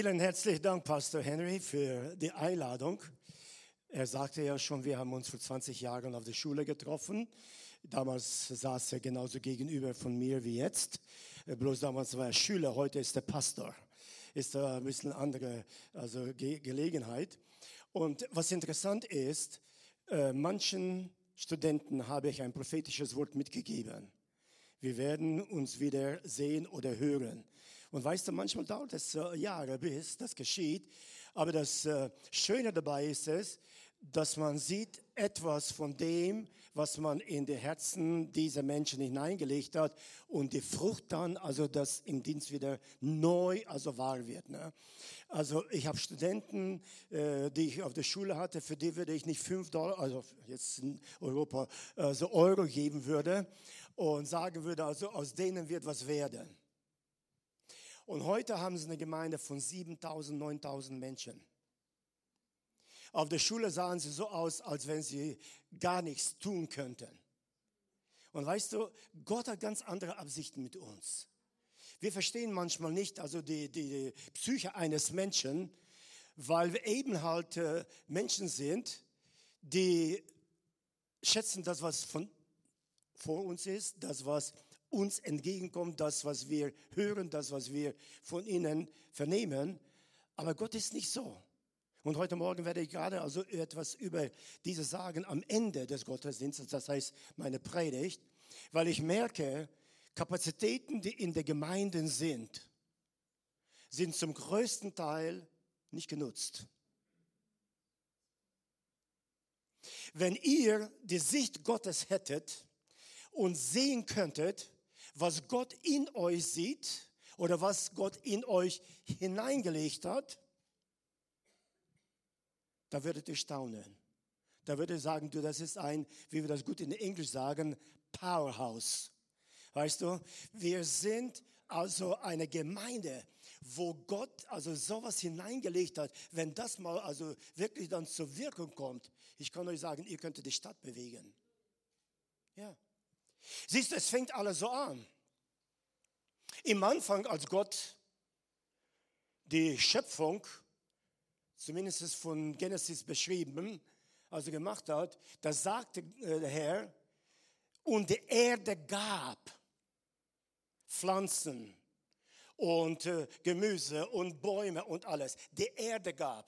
Vielen herzlichen Dank, Pastor Henry, für die Einladung. Er sagte ja schon, wir haben uns vor 20 Jahren auf der Schule getroffen. Damals saß er genauso gegenüber von mir wie jetzt. Bloß damals war er Schüler, heute ist er Pastor. Ist ein bisschen andere also Ge Gelegenheit. Und was interessant ist, äh, manchen Studenten habe ich ein prophetisches Wort mitgegeben. Wir werden uns wieder sehen oder hören. Und weißt du, manchmal dauert es äh, Jahre, bis das geschieht. Aber das äh, Schöne dabei ist es, dass man sieht etwas von dem, was man in die Herzen dieser Menschen hineingelegt hat und die Frucht dann, also das im Dienst wieder neu, also wahr wird. Ne? Also ich habe Studenten, äh, die ich auf der Schule hatte, für die würde ich nicht fünf Dollar, also jetzt in Europa, äh, so Euro geben würde und sagen würde, also aus denen wird was werden. Und heute haben sie eine Gemeinde von 7000, 9000 Menschen. Auf der Schule sahen sie so aus, als wenn sie gar nichts tun könnten. Und weißt du, Gott hat ganz andere Absichten mit uns. Wir verstehen manchmal nicht also die, die, die Psyche eines Menschen, weil wir eben halt äh, Menschen sind, die schätzen das, was von vor uns ist, das, was uns entgegenkommt, das, was wir hören, das, was wir von ihnen vernehmen. Aber Gott ist nicht so. Und heute Morgen werde ich gerade also etwas über diese sagen am Ende des Gottesdienstes, das heißt meine Predigt, weil ich merke, Kapazitäten, die in der Gemeinde sind, sind zum größten Teil nicht genutzt. Wenn ihr die Sicht Gottes hättet und sehen könntet, was Gott in euch sieht oder was Gott in euch hineingelegt hat, da würdet ihr staunen. Da würdet ihr sagen, du, das ist ein, wie wir das gut in Englisch sagen, Powerhouse. Weißt du, wir sind also eine Gemeinde, wo Gott also sowas hineingelegt hat, wenn das mal also wirklich dann zur Wirkung kommt, ich kann euch sagen, ihr könntet die Stadt bewegen. Ja. Siehst du, es fängt alles so an. Im Anfang, als Gott die Schöpfung, zumindest von Genesis beschrieben, also gemacht hat, da sagte äh, der Herr, und die Erde gab Pflanzen und äh, Gemüse und Bäume und alles. Die Erde gab,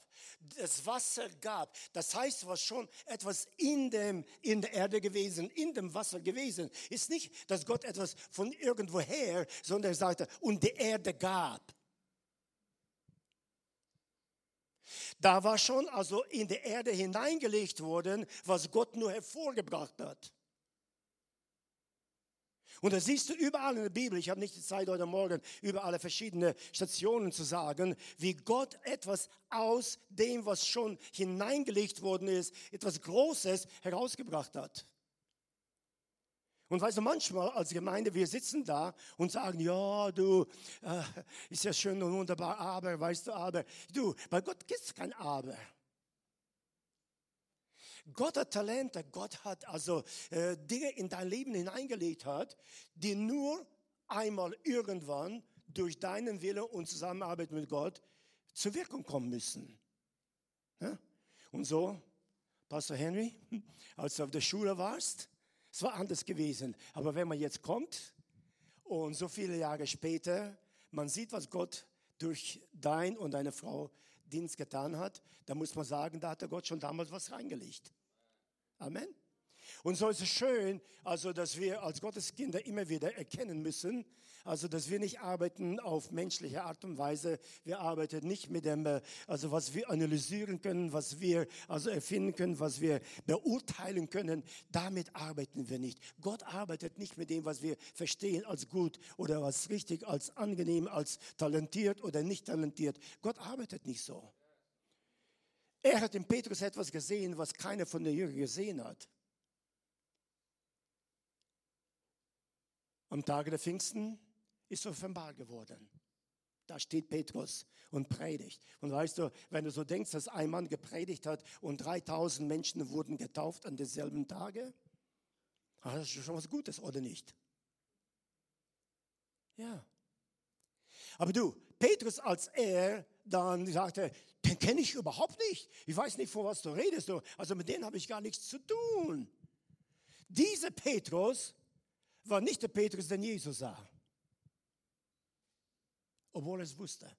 das Wasser gab. Das heißt, was schon etwas in, dem, in der Erde gewesen, in dem Wasser gewesen. Ist nicht, dass Gott etwas von irgendwoher, sondern er sagte, und die Erde gab. Da war schon also in die Erde hineingelegt worden, was Gott nur hervorgebracht hat. Und das siehst du überall in der Bibel. Ich habe nicht die Zeit heute Morgen über alle verschiedenen Stationen zu sagen, wie Gott etwas aus dem, was schon hineingelegt worden ist, etwas Großes herausgebracht hat. Und weißt du, manchmal als Gemeinde, wir sitzen da und sagen, ja, du, äh, ist ja schön und wunderbar, aber, weißt du, aber, du, bei Gott gibt es kein Aber. Gott hat Talente, Gott hat also äh, Dinge in dein Leben hineingelegt hat, die nur einmal irgendwann durch deinen Wille und Zusammenarbeit mit Gott zur Wirkung kommen müssen. Ja? Und so, Pastor Henry, als du auf der Schule warst, es war anders gewesen. Aber wenn man jetzt kommt und so viele Jahre später, man sieht, was Gott durch dein und deine Frau Dienst getan hat, da muss man sagen, da hat der Gott schon damals was reingelegt. Amen. Und so ist es schön, also, dass wir als Gotteskinder immer wieder erkennen müssen, also, dass wir nicht arbeiten auf menschliche Art und Weise. Wir arbeiten nicht mit dem, äh, also, was wir analysieren können, was wir also erfinden können, was wir beurteilen können. Damit arbeiten wir nicht. Gott arbeitet nicht mit dem, was wir verstehen als gut oder als richtig, als angenehm, als talentiert oder nicht talentiert. Gott arbeitet nicht so. Er hat in Petrus etwas gesehen, was keiner von den Jüngern gesehen hat. Am Tage der Pfingsten ist offenbar geworden. Da steht Petrus und predigt. Und weißt du, wenn du so denkst, dass ein Mann gepredigt hat und 3000 Menschen wurden getauft an derselben Tage, das ist schon was Gutes, oder nicht? Ja. Aber du, Petrus, als er dann sagte den kenne ich überhaupt nicht. Ich weiß nicht, von was du redest. Also mit denen habe ich gar nichts zu tun. Dieser Petrus war nicht der Petrus, den Jesus sah. Obwohl er es wusste.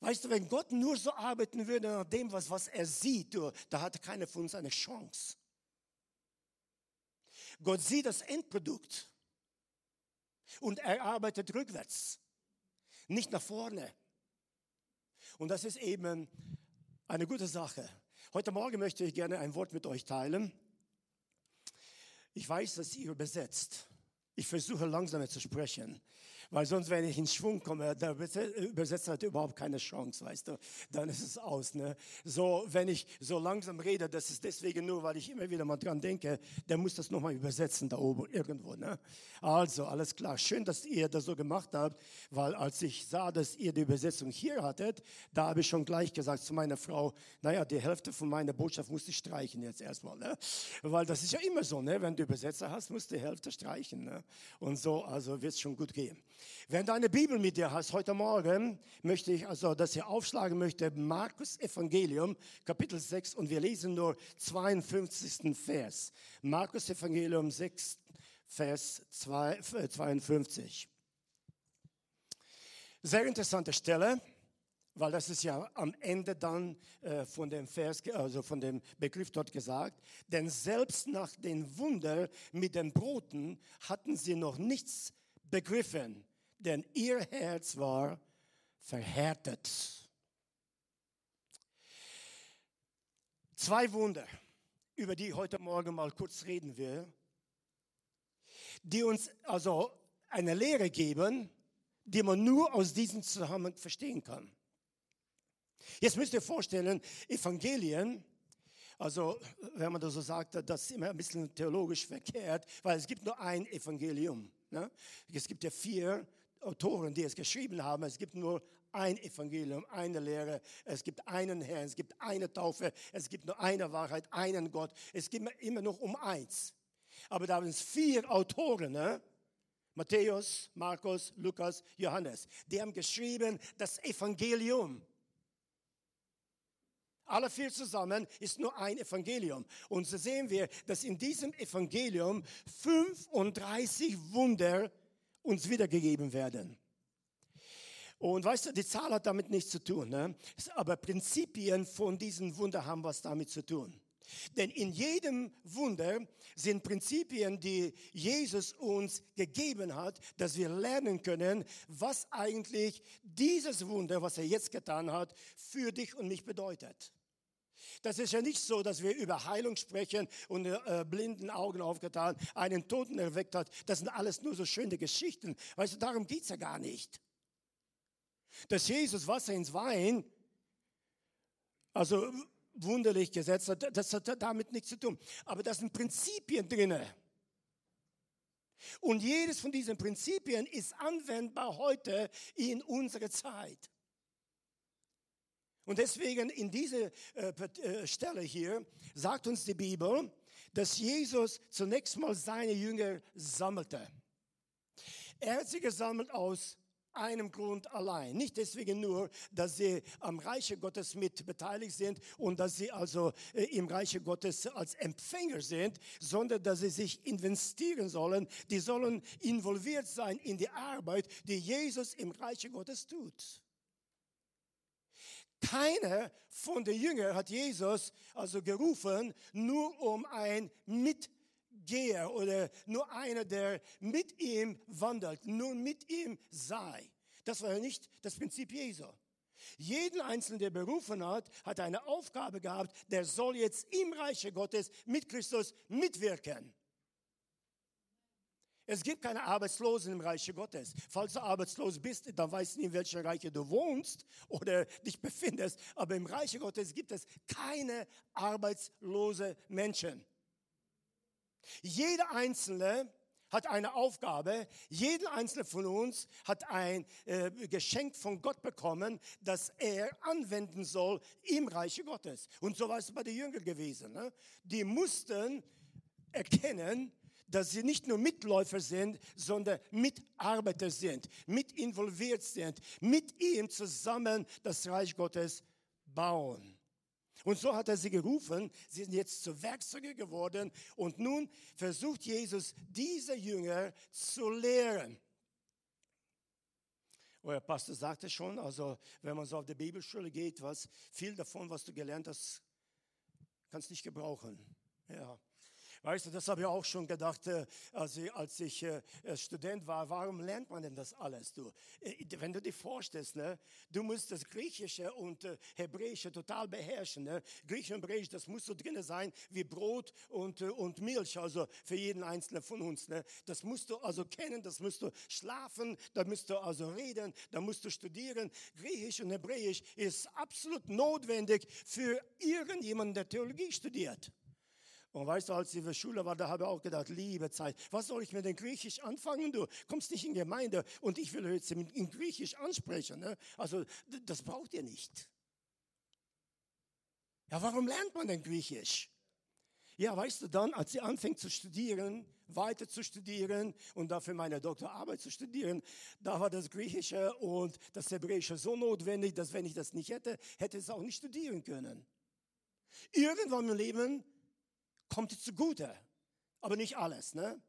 Weißt du, wenn Gott nur so arbeiten würde nach dem, was, was er sieht, da hat keiner von uns eine Chance. Gott sieht das Endprodukt und er arbeitet rückwärts, nicht nach vorne. Und das ist eben eine gute Sache. Heute Morgen möchte ich gerne ein Wort mit euch teilen. Ich weiß, dass ihr übersetzt. Ich versuche langsamer zu sprechen. Weil sonst, wenn ich in Schwung komme, der Übersetzer hat überhaupt keine Chance, weißt du. Dann ist es aus. Ne? So, wenn ich so langsam rede, das ist deswegen nur, weil ich immer wieder mal dran denke, der muss das nochmal übersetzen da oben irgendwo. Ne? Also, alles klar. Schön, dass ihr das so gemacht habt, weil als ich sah, dass ihr die Übersetzung hier hattet, da habe ich schon gleich gesagt zu meiner Frau, naja, die Hälfte von meiner Botschaft musste ich streichen jetzt erstmal. Ne? Weil das ist ja immer so, ne? wenn du Übersetzer hast, musst du die Hälfte streichen. Ne? Und so, also wird es schon gut gehen. Wenn du eine Bibel mit dir hast, heute Morgen möchte ich also, dass ihr aufschlagen möchte, Markus Evangelium, Kapitel 6, und wir lesen nur 52. Vers. Markus Evangelium 6, Vers 52. Sehr interessante Stelle, weil das ist ja am Ende dann äh, von dem Vers, also von dem Begriff dort gesagt. Denn selbst nach den Wunder mit den Broten hatten sie noch nichts begriffen denn ihr Herz war verhärtet. Zwei Wunder, über die ich heute Morgen mal kurz reden will, die uns also eine Lehre geben, die man nur aus diesem Zusammenhang verstehen kann. Jetzt müsst ihr vorstellen, Evangelien, also wenn man das so sagt, das ist immer ein bisschen theologisch verkehrt, weil es gibt nur ein Evangelium. Ne? Es gibt ja vier Autoren, die es geschrieben haben. Es gibt nur ein Evangelium, eine Lehre. Es gibt einen Herrn, es gibt eine Taufe, es gibt nur eine Wahrheit, einen Gott. Es geht immer noch um eins. Aber da sind es vier Autoren, ne? Matthäus, Markus, Lukas, Johannes. Die haben geschrieben das Evangelium. Alle vier zusammen ist nur ein Evangelium. Und so sehen wir, dass in diesem Evangelium 35 Wunder uns wiedergegeben werden. Und weißt du, die Zahl hat damit nichts zu tun, ne? aber Prinzipien von diesen Wunder haben was damit zu tun. Denn in jedem Wunder sind Prinzipien, die Jesus uns gegeben hat, dass wir lernen können, was eigentlich dieses Wunder, was er jetzt getan hat, für dich und mich bedeutet. Das ist ja nicht so, dass wir über Heilung sprechen und äh, blinden Augen aufgetan, einen Toten erweckt hat. Das sind alles nur so schöne Geschichten. Weißt du, darum geht's ja gar nicht. Dass Jesus Wasser ins Wein, also wunderlich gesetzt hat, das hat damit nichts zu tun. Aber das sind Prinzipien drinne. Und jedes von diesen Prinzipien ist anwendbar heute in unserer Zeit. Und deswegen in dieser äh, äh, Stelle hier sagt uns die Bibel, dass Jesus zunächst mal seine Jünger sammelte. Er hat sie gesammelt aus einem Grund allein. Nicht deswegen nur, dass sie am Reiche Gottes mit beteiligt sind und dass sie also äh, im Reiche Gottes als Empfänger sind, sondern dass sie sich investieren sollen. Die sollen involviert sein in die Arbeit, die Jesus im Reiche Gottes tut. Keiner von den Jüngern hat Jesus also gerufen, nur um ein Mitgeher oder nur einer, der mit ihm wandelt, nur mit ihm sei. Das war ja nicht das Prinzip Jesu. Jeden Einzelnen, der berufen hat, hat eine Aufgabe gehabt, der soll jetzt im Reiche Gottes mit Christus mitwirken. Es gibt keine Arbeitslosen im Reiche Gottes. Falls du arbeitslos bist, dann weißt du nicht, in welchem Reiche du wohnst oder dich befindest. Aber im Reiche Gottes gibt es keine arbeitslose Menschen. Jeder Einzelne hat eine Aufgabe. Jeder Einzelne von uns hat ein äh, Geschenk von Gott bekommen, das er anwenden soll im Reiche Gottes. Und so war es bei den Jüngern gewesen. Ne? Die mussten erkennen, dass sie nicht nur Mitläufer sind, sondern Mitarbeiter sind, mit involviert sind, mit ihm zusammen das Reich Gottes bauen. Und so hat er sie gerufen. Sie sind jetzt zu Werkzeuge geworden. Und nun versucht Jesus, diese Jünger zu lehren. Euer Pastor sagte schon, also wenn man so auf die Bibelschule geht, was viel davon, was du gelernt hast, kannst nicht gebrauchen. Ja. Weißt du, das habe ich auch schon gedacht, äh, als ich, als ich äh, Student war. Warum lernt man denn das alles? Du, äh, wenn du dir vorstellst, ne, du musst das Griechische und Hebräische total beherrschen. Ne? Griechisch und Hebräisch, das muss so drin sein wie Brot und, und Milch, also für jeden Einzelnen von uns. Ne? Das musst du also kennen, das musst du schlafen, da musst du also reden, da musst du studieren. Griechisch und Hebräisch ist absolut notwendig für irgendjemanden, der Theologie studiert. Und weißt du, als ich in der Schule war, da habe ich auch gedacht, liebe Zeit, was soll ich mit dem Griechisch anfangen? Du kommst nicht in Gemeinde und ich will jetzt in Griechisch ansprechen. Ne? Also das braucht ihr nicht. Ja, warum lernt man denn Griechisch? Ja, weißt du, dann, als ich anfing zu studieren, weiter zu studieren und dafür meine Doktorarbeit zu studieren, da war das Griechische und das Hebräische so notwendig, dass wenn ich das nicht hätte, hätte ich es auch nicht studieren können. Irgendwann im Leben kommt zugute, aber nicht alles. Ne?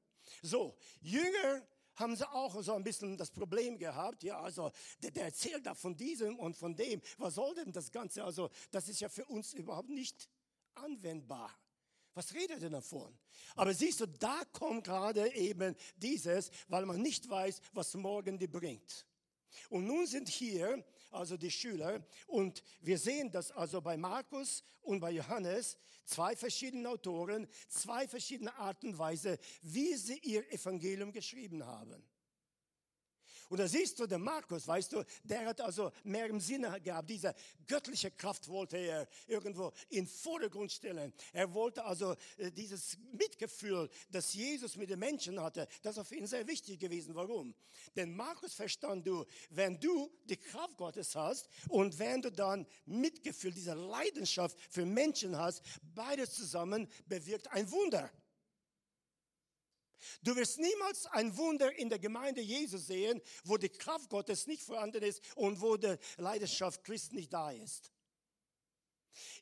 So, Jünger haben sie auch so ein bisschen das Problem gehabt. Ja, also der, der, erzählt da von diesem und von dem. Was soll denn das Ganze? Also das ist ja für uns überhaupt nicht anwendbar. Was redet er davon? Aber siehst du, da kommt gerade eben dieses, weil man nicht weiß, was morgen die bringt. Und nun sind hier also die Schüler. Und wir sehen das also bei Markus und bei Johannes, zwei verschiedene Autoren, zwei verschiedene Arten und Weise, wie sie ihr Evangelium geschrieben haben. Und da siehst du, der Markus, weißt du, der hat also mehr im Sinne gehabt. Diese göttliche Kraft wollte er irgendwo in Vordergrund stellen. Er wollte also äh, dieses Mitgefühl, das Jesus mit den Menschen hatte, das für ihn sehr wichtig gewesen. Warum? Denn Markus verstand du, wenn du die Kraft Gottes hast und wenn du dann Mitgefühl, diese Leidenschaft für Menschen hast, beides zusammen bewirkt ein Wunder. Du wirst niemals ein Wunder in der Gemeinde Jesus sehen, wo die Kraft Gottes nicht vorhanden ist und wo die Leidenschaft Christi nicht da ist.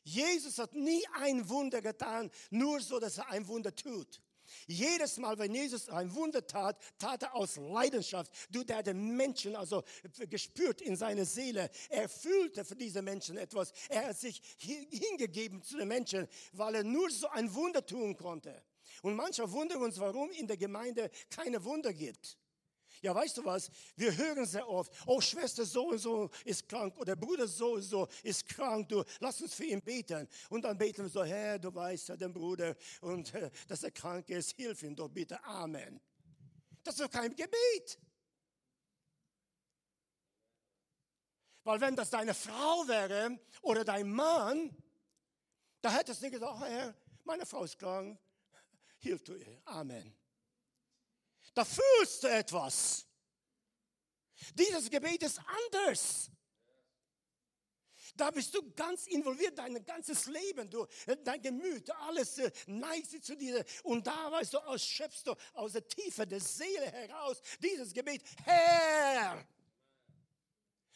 Jesus hat nie ein Wunder getan, nur so, dass er ein Wunder tut. Jedes Mal, wenn Jesus ein Wunder tat, tat er aus Leidenschaft. Du, der den Menschen also gespürt in seine Seele. Er fühlte für diese Menschen etwas. Er hat sich hingegeben zu den Menschen, weil er nur so ein Wunder tun konnte. Und mancher wundern uns, warum in der Gemeinde keine Wunder gibt. Ja, weißt du was? Wir hören sehr oft, oh, Schwester so und so ist krank oder Bruder so und so ist krank, du, lass uns für ihn beten. Und dann beten wir so, Herr, du weißt ja den Bruder und äh, dass er krank ist, hilf ihm doch bitte, Amen. Das ist doch kein Gebet. Weil wenn das deine Frau wäre oder dein Mann, da hättest du gesagt, oh, Herr, meine Frau ist krank, hilf du. Amen. Da fühlst du etwas. Dieses Gebet ist anders. Da bist du ganz involviert, dein ganzes Leben, du, dein Gemüt, alles äh, neigt sich zu dir. Und da, weißt du, ausschöpfst du aus der Tiefe der Seele heraus dieses Gebet, Herr.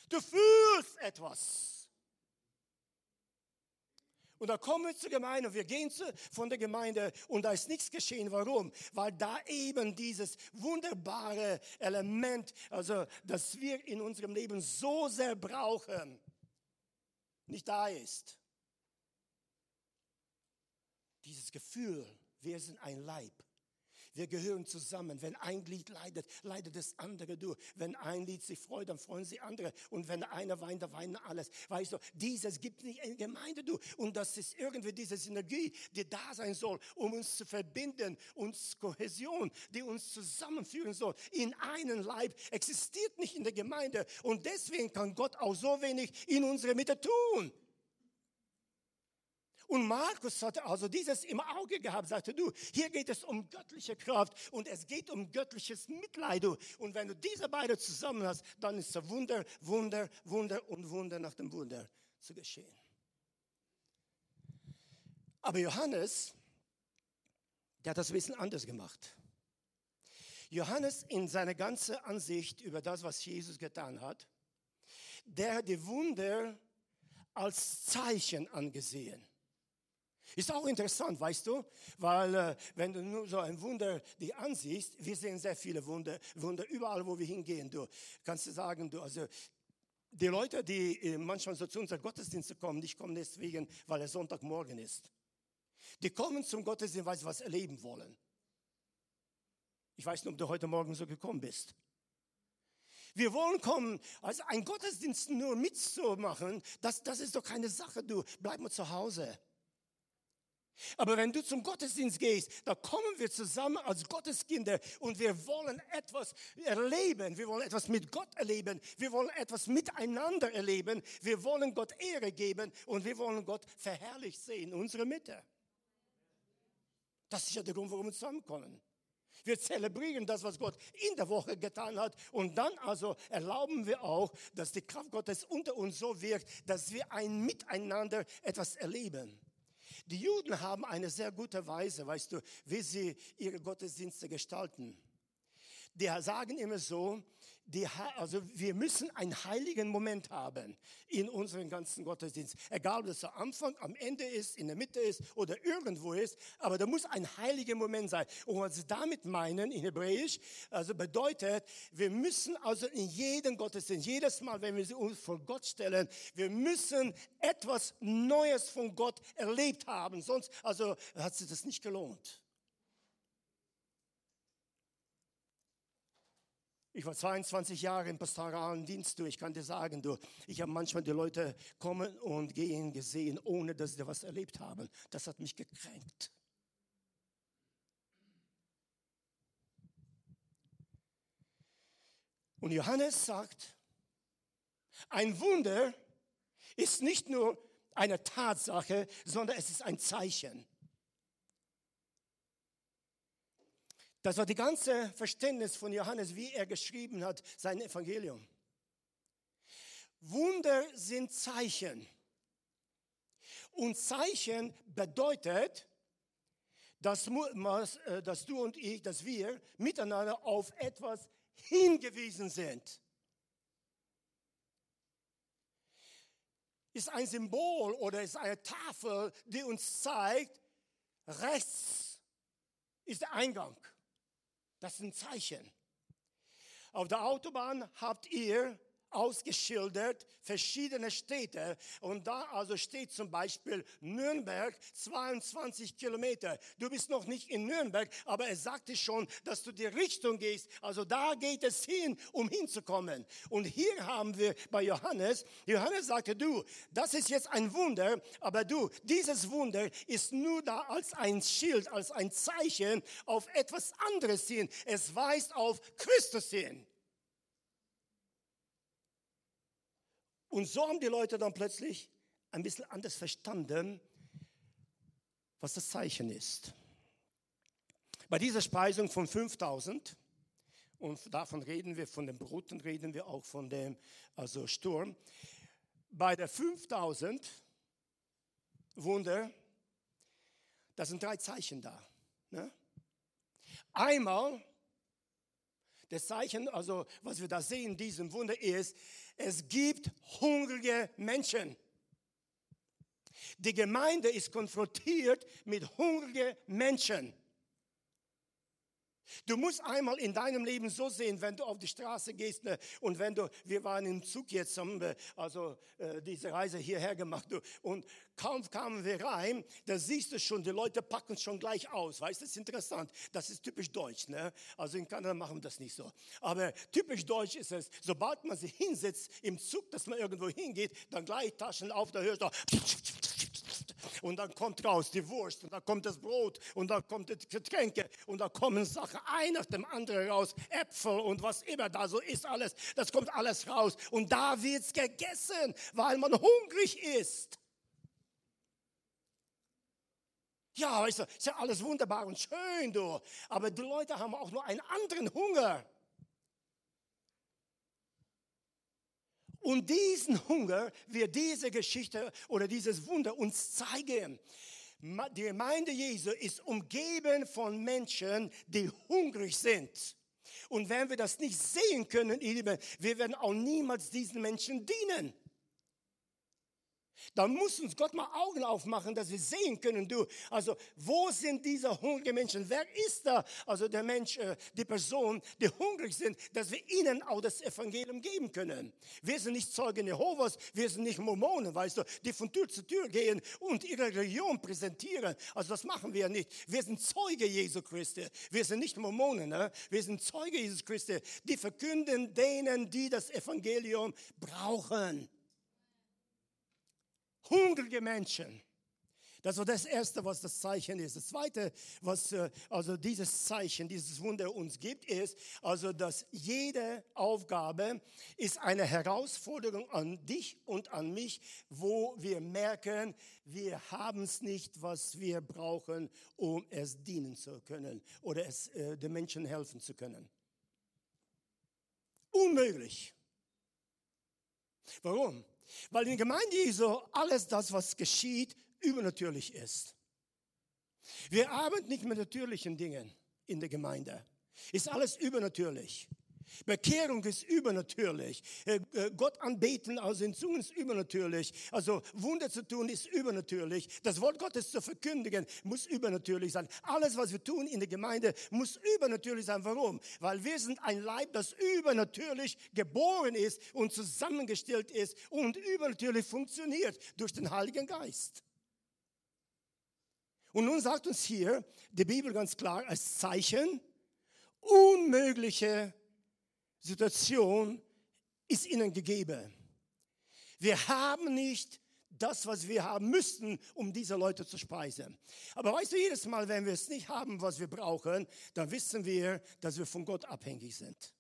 Du fühlst etwas. Und da kommen wir zur Gemeinde, wir gehen zu, von der Gemeinde und da ist nichts geschehen. Warum? Weil da eben dieses wunderbare Element, also das wir in unserem Leben so sehr brauchen, nicht da ist. Dieses Gefühl, wir sind ein Leib. Wir gehören zusammen. Wenn ein Glied leidet, leidet das andere durch. Wenn ein Glied sich freut, dann freuen sie andere. Und wenn einer weint, dann weinen alles. Weißt du, dieses gibt nicht in Gemeinde du. Und das ist irgendwie diese Synergie, die da sein soll, um uns zu verbinden, uns Kohäsion, die uns zusammenführen soll. In einen Leib existiert nicht in der Gemeinde. Und deswegen kann Gott auch so wenig in unserer Mitte tun. Und Markus hatte also dieses im Auge gehabt, sagte du, hier geht es um göttliche Kraft und es geht um göttliches Mitleid. Und wenn du diese beiden zusammen hast, dann ist es Wunder, Wunder, Wunder und Wunder nach dem Wunder zu geschehen. Aber Johannes, der hat das ein bisschen anders gemacht. Johannes in seiner ganzen Ansicht über das, was Jesus getan hat, der hat die Wunder als Zeichen angesehen. Ist auch interessant, weißt du, weil äh, wenn du nur so ein Wunder die ansiehst, wir sehen sehr viele Wunder, Wunder überall, wo wir hingehen. Du kannst sagen, du also die Leute, die äh, manchmal so zu unseren Gottesdiensten kommen, nicht kommen deswegen, weil es Sonntagmorgen ist. Die kommen zum Gottesdienst, weil sie was erleben wollen. Ich weiß nicht, ob du heute Morgen so gekommen bist. Wir wollen kommen, also ein Gottesdienst nur mitzumachen, das, das ist doch keine Sache, du bleib mal zu Hause. Aber wenn du zum Gottesdienst gehst, da kommen wir zusammen als Gotteskinder und wir wollen etwas erleben. Wir wollen etwas mit Gott erleben. Wir wollen etwas miteinander erleben. Wir wollen Gott Ehre geben und wir wollen Gott verherrlicht sehen in unserer Mitte. Das ist ja der Grund, warum wir zusammenkommen. Wir zelebrieren das, was Gott in der Woche getan hat. Und dann also erlauben wir auch, dass die Kraft Gottes unter uns so wirkt, dass wir ein Miteinander etwas erleben. Die Juden haben eine sehr gute Weise, weißt du, wie sie ihre Gottesdienste gestalten. Die sagen immer so, die, also wir müssen einen heiligen Moment haben in unserem ganzen Gottesdienst. Egal, ob das am Anfang, am Ende ist, in der Mitte ist oder irgendwo ist, aber da muss ein heiliger Moment sein. Und was sie damit meinen in Hebräisch, also bedeutet, wir müssen also in jedem Gottesdienst, jedes Mal, wenn wir uns vor Gott stellen, wir müssen etwas Neues von Gott erlebt haben. Sonst, also hat sich das nicht gelohnt. Ich war 22 Jahre im pastoralen Dienst. Du, ich kann dir sagen, du, ich habe manchmal die Leute kommen und gehen gesehen, ohne dass sie was erlebt haben. Das hat mich gekränkt. Und Johannes sagt, ein Wunder ist nicht nur eine Tatsache, sondern es ist ein Zeichen. Das war die ganze Verständnis von Johannes, wie er geschrieben hat, sein Evangelium. Wunder sind Zeichen. Und Zeichen bedeutet, dass, äh, dass du und ich, dass wir miteinander auf etwas hingewiesen sind. Ist ein Symbol oder ist eine Tafel, die uns zeigt, rechts ist der Eingang. Das ist ein Zeichen. Auf der Autobahn habt ihr ausgeschildert, verschiedene Städte. Und da also steht zum Beispiel Nürnberg, 22 Kilometer. Du bist noch nicht in Nürnberg, aber er sagte schon, dass du die Richtung gehst. Also da geht es hin, um hinzukommen. Und hier haben wir bei Johannes, Johannes sagte, du, das ist jetzt ein Wunder, aber du, dieses Wunder ist nur da als ein Schild, als ein Zeichen auf etwas anderes hin. Es weist auf Christus hin. Und so haben die Leute dann plötzlich ein bisschen anders verstanden, was das Zeichen ist. Bei dieser Speisung von 5000, und davon reden wir, von den Bruten reden wir auch von dem also Sturm, bei der 5000 Wunder, da sind drei Zeichen da. Ne? Einmal, das Zeichen, also was wir da sehen diesem Wunder ist, es gibt hungrige Menschen. Die Gemeinde ist konfrontiert mit hungrigen Menschen. Du musst einmal in deinem Leben so sehen, wenn du auf die Straße gehst ne, und wenn du, wir waren im Zug jetzt, haben wir also äh, diese Reise hierher gemacht du, und kaum kamen wir rein, da siehst du schon, die Leute packen schon gleich aus, weißt du, das ist interessant, das ist typisch deutsch, ne? also in Kanada machen wir das nicht so, aber typisch deutsch ist es, sobald man sich hinsetzt im Zug, dass man irgendwo hingeht, dann gleich Taschen auf, da hörst du und dann kommt raus die Wurst und dann kommt das Brot und dann kommt die Getränke und dann kommen Sachen ein nach dem anderen raus, Äpfel und was immer da so ist alles, das kommt alles raus und da wird's gegessen, weil man hungrig ist. Ja, weißt du, ist ja alles wunderbar und schön, du. Aber die Leute haben auch nur einen anderen Hunger. Und diesen Hunger wird diese Geschichte oder dieses Wunder uns zeigen. Die Gemeinde Jesu ist umgeben von Menschen, die hungrig sind. Und wenn wir das nicht sehen können, ihr Lieben, wir werden auch niemals diesen Menschen dienen. Da muss uns Gott mal Augen aufmachen, dass wir sehen können, du, also wo sind diese hungrigen Menschen? Wer ist da? Also der Mensch, äh, die Person, die hungrig sind, dass wir ihnen auch das Evangelium geben können. Wir sind nicht Zeugen Jehovas, wir sind nicht Mormonen, weißt du, die von Tür zu Tür gehen und ihre Religion präsentieren. Also das machen wir nicht. Wir sind Zeuge Jesu Christi. Wir sind nicht Mormonen, ne? wir sind Zeuge Jesus Christi. Die verkünden denen, die das Evangelium brauchen hungrige Menschen. Das war das Erste, was das Zeichen ist. Das Zweite, was äh, also dieses Zeichen, dieses Wunder uns gibt, ist, also dass jede Aufgabe ist eine Herausforderung an dich und an mich, wo wir merken, wir haben es nicht, was wir brauchen, um es dienen zu können oder es äh, den Menschen helfen zu können. Unmöglich. Warum? Weil in der Gemeinde Jesu alles das, was geschieht, übernatürlich ist. Wir arbeiten nicht mit natürlichen Dingen in der Gemeinde. Ist alles übernatürlich. Bekehrung ist übernatürlich. Äh, äh, Gott anbeten, also in Zungen ist übernatürlich. Also Wunder zu tun ist übernatürlich. Das Wort Gottes zu verkündigen muss übernatürlich sein. Alles, was wir tun in der Gemeinde, muss übernatürlich sein. Warum? Weil wir sind ein Leib, das übernatürlich geboren ist und zusammengestellt ist und übernatürlich funktioniert durch den Heiligen Geist. Und nun sagt uns hier die Bibel ganz klar als Zeichen, unmögliche Situation ist ihnen gegeben. Wir haben nicht das, was wir haben müssten, um diese Leute zu speisen. Aber weißt du, jedes Mal, wenn wir es nicht haben, was wir brauchen, dann wissen wir, dass wir von Gott abhängig sind.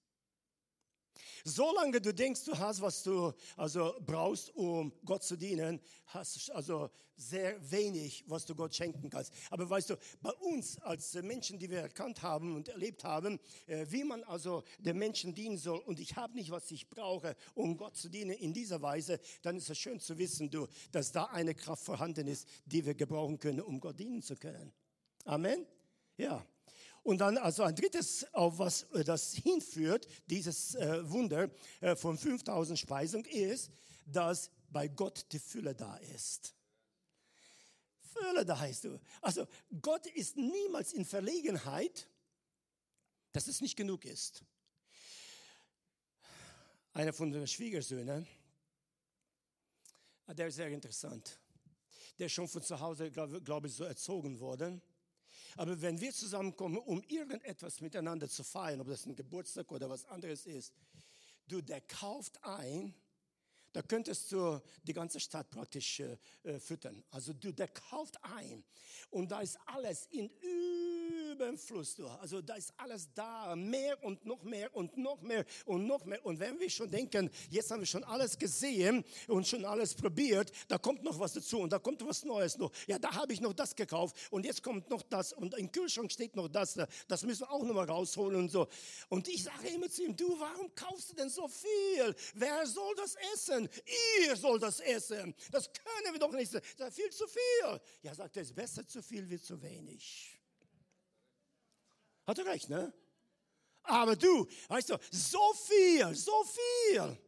Solange du denkst, du hast, was du also brauchst, um Gott zu dienen, hast du also sehr wenig, was du Gott schenken kannst. Aber weißt du, bei uns als Menschen, die wir erkannt haben und erlebt haben, äh, wie man also den Menschen dienen soll und ich habe nicht, was ich brauche, um Gott zu dienen in dieser Weise, dann ist es schön zu wissen, du, dass da eine Kraft vorhanden ist, die wir gebrauchen können, um Gott dienen zu können. Amen. Ja. Und dann also ein drittes, auf was äh, das hinführt, dieses äh, Wunder äh, von 5000 Speisung, ist, dass bei Gott die Fülle da ist. Fülle da heißt du. Also Gott ist niemals in Verlegenheit, dass es nicht genug ist. Einer von den Schwiegersöhnen, ah, der ist sehr interessant. Der ist schon von zu Hause, glaube glaub ich, so erzogen worden. Aber wenn wir zusammenkommen, um irgendetwas miteinander zu feiern, ob das ein Geburtstag oder was anderes ist, du, der kauft ein, da könntest du die ganze Stadt praktisch äh, füttern. Also du, der kauft ein und da ist alles in Überfluss. Du. Also da ist alles da, mehr und noch mehr und noch mehr und noch mehr. Und wenn wir schon denken, jetzt haben wir schon alles gesehen und schon alles probiert, da kommt noch was dazu und da kommt was Neues noch. Ja, da habe ich noch das gekauft und jetzt kommt noch das und im Kühlschrank steht noch das. Das müssen wir auch noch mal rausholen und so. Und ich sage immer zu ihm, du, warum kaufst du denn so viel? Wer soll das essen? Ihr soll das essen. Das können wir doch nicht. Das ist viel zu viel. Ja, sagt er, es ist besser zu viel wie zu wenig. Hat er recht, ne? Aber du, weißt du, so viel, so viel.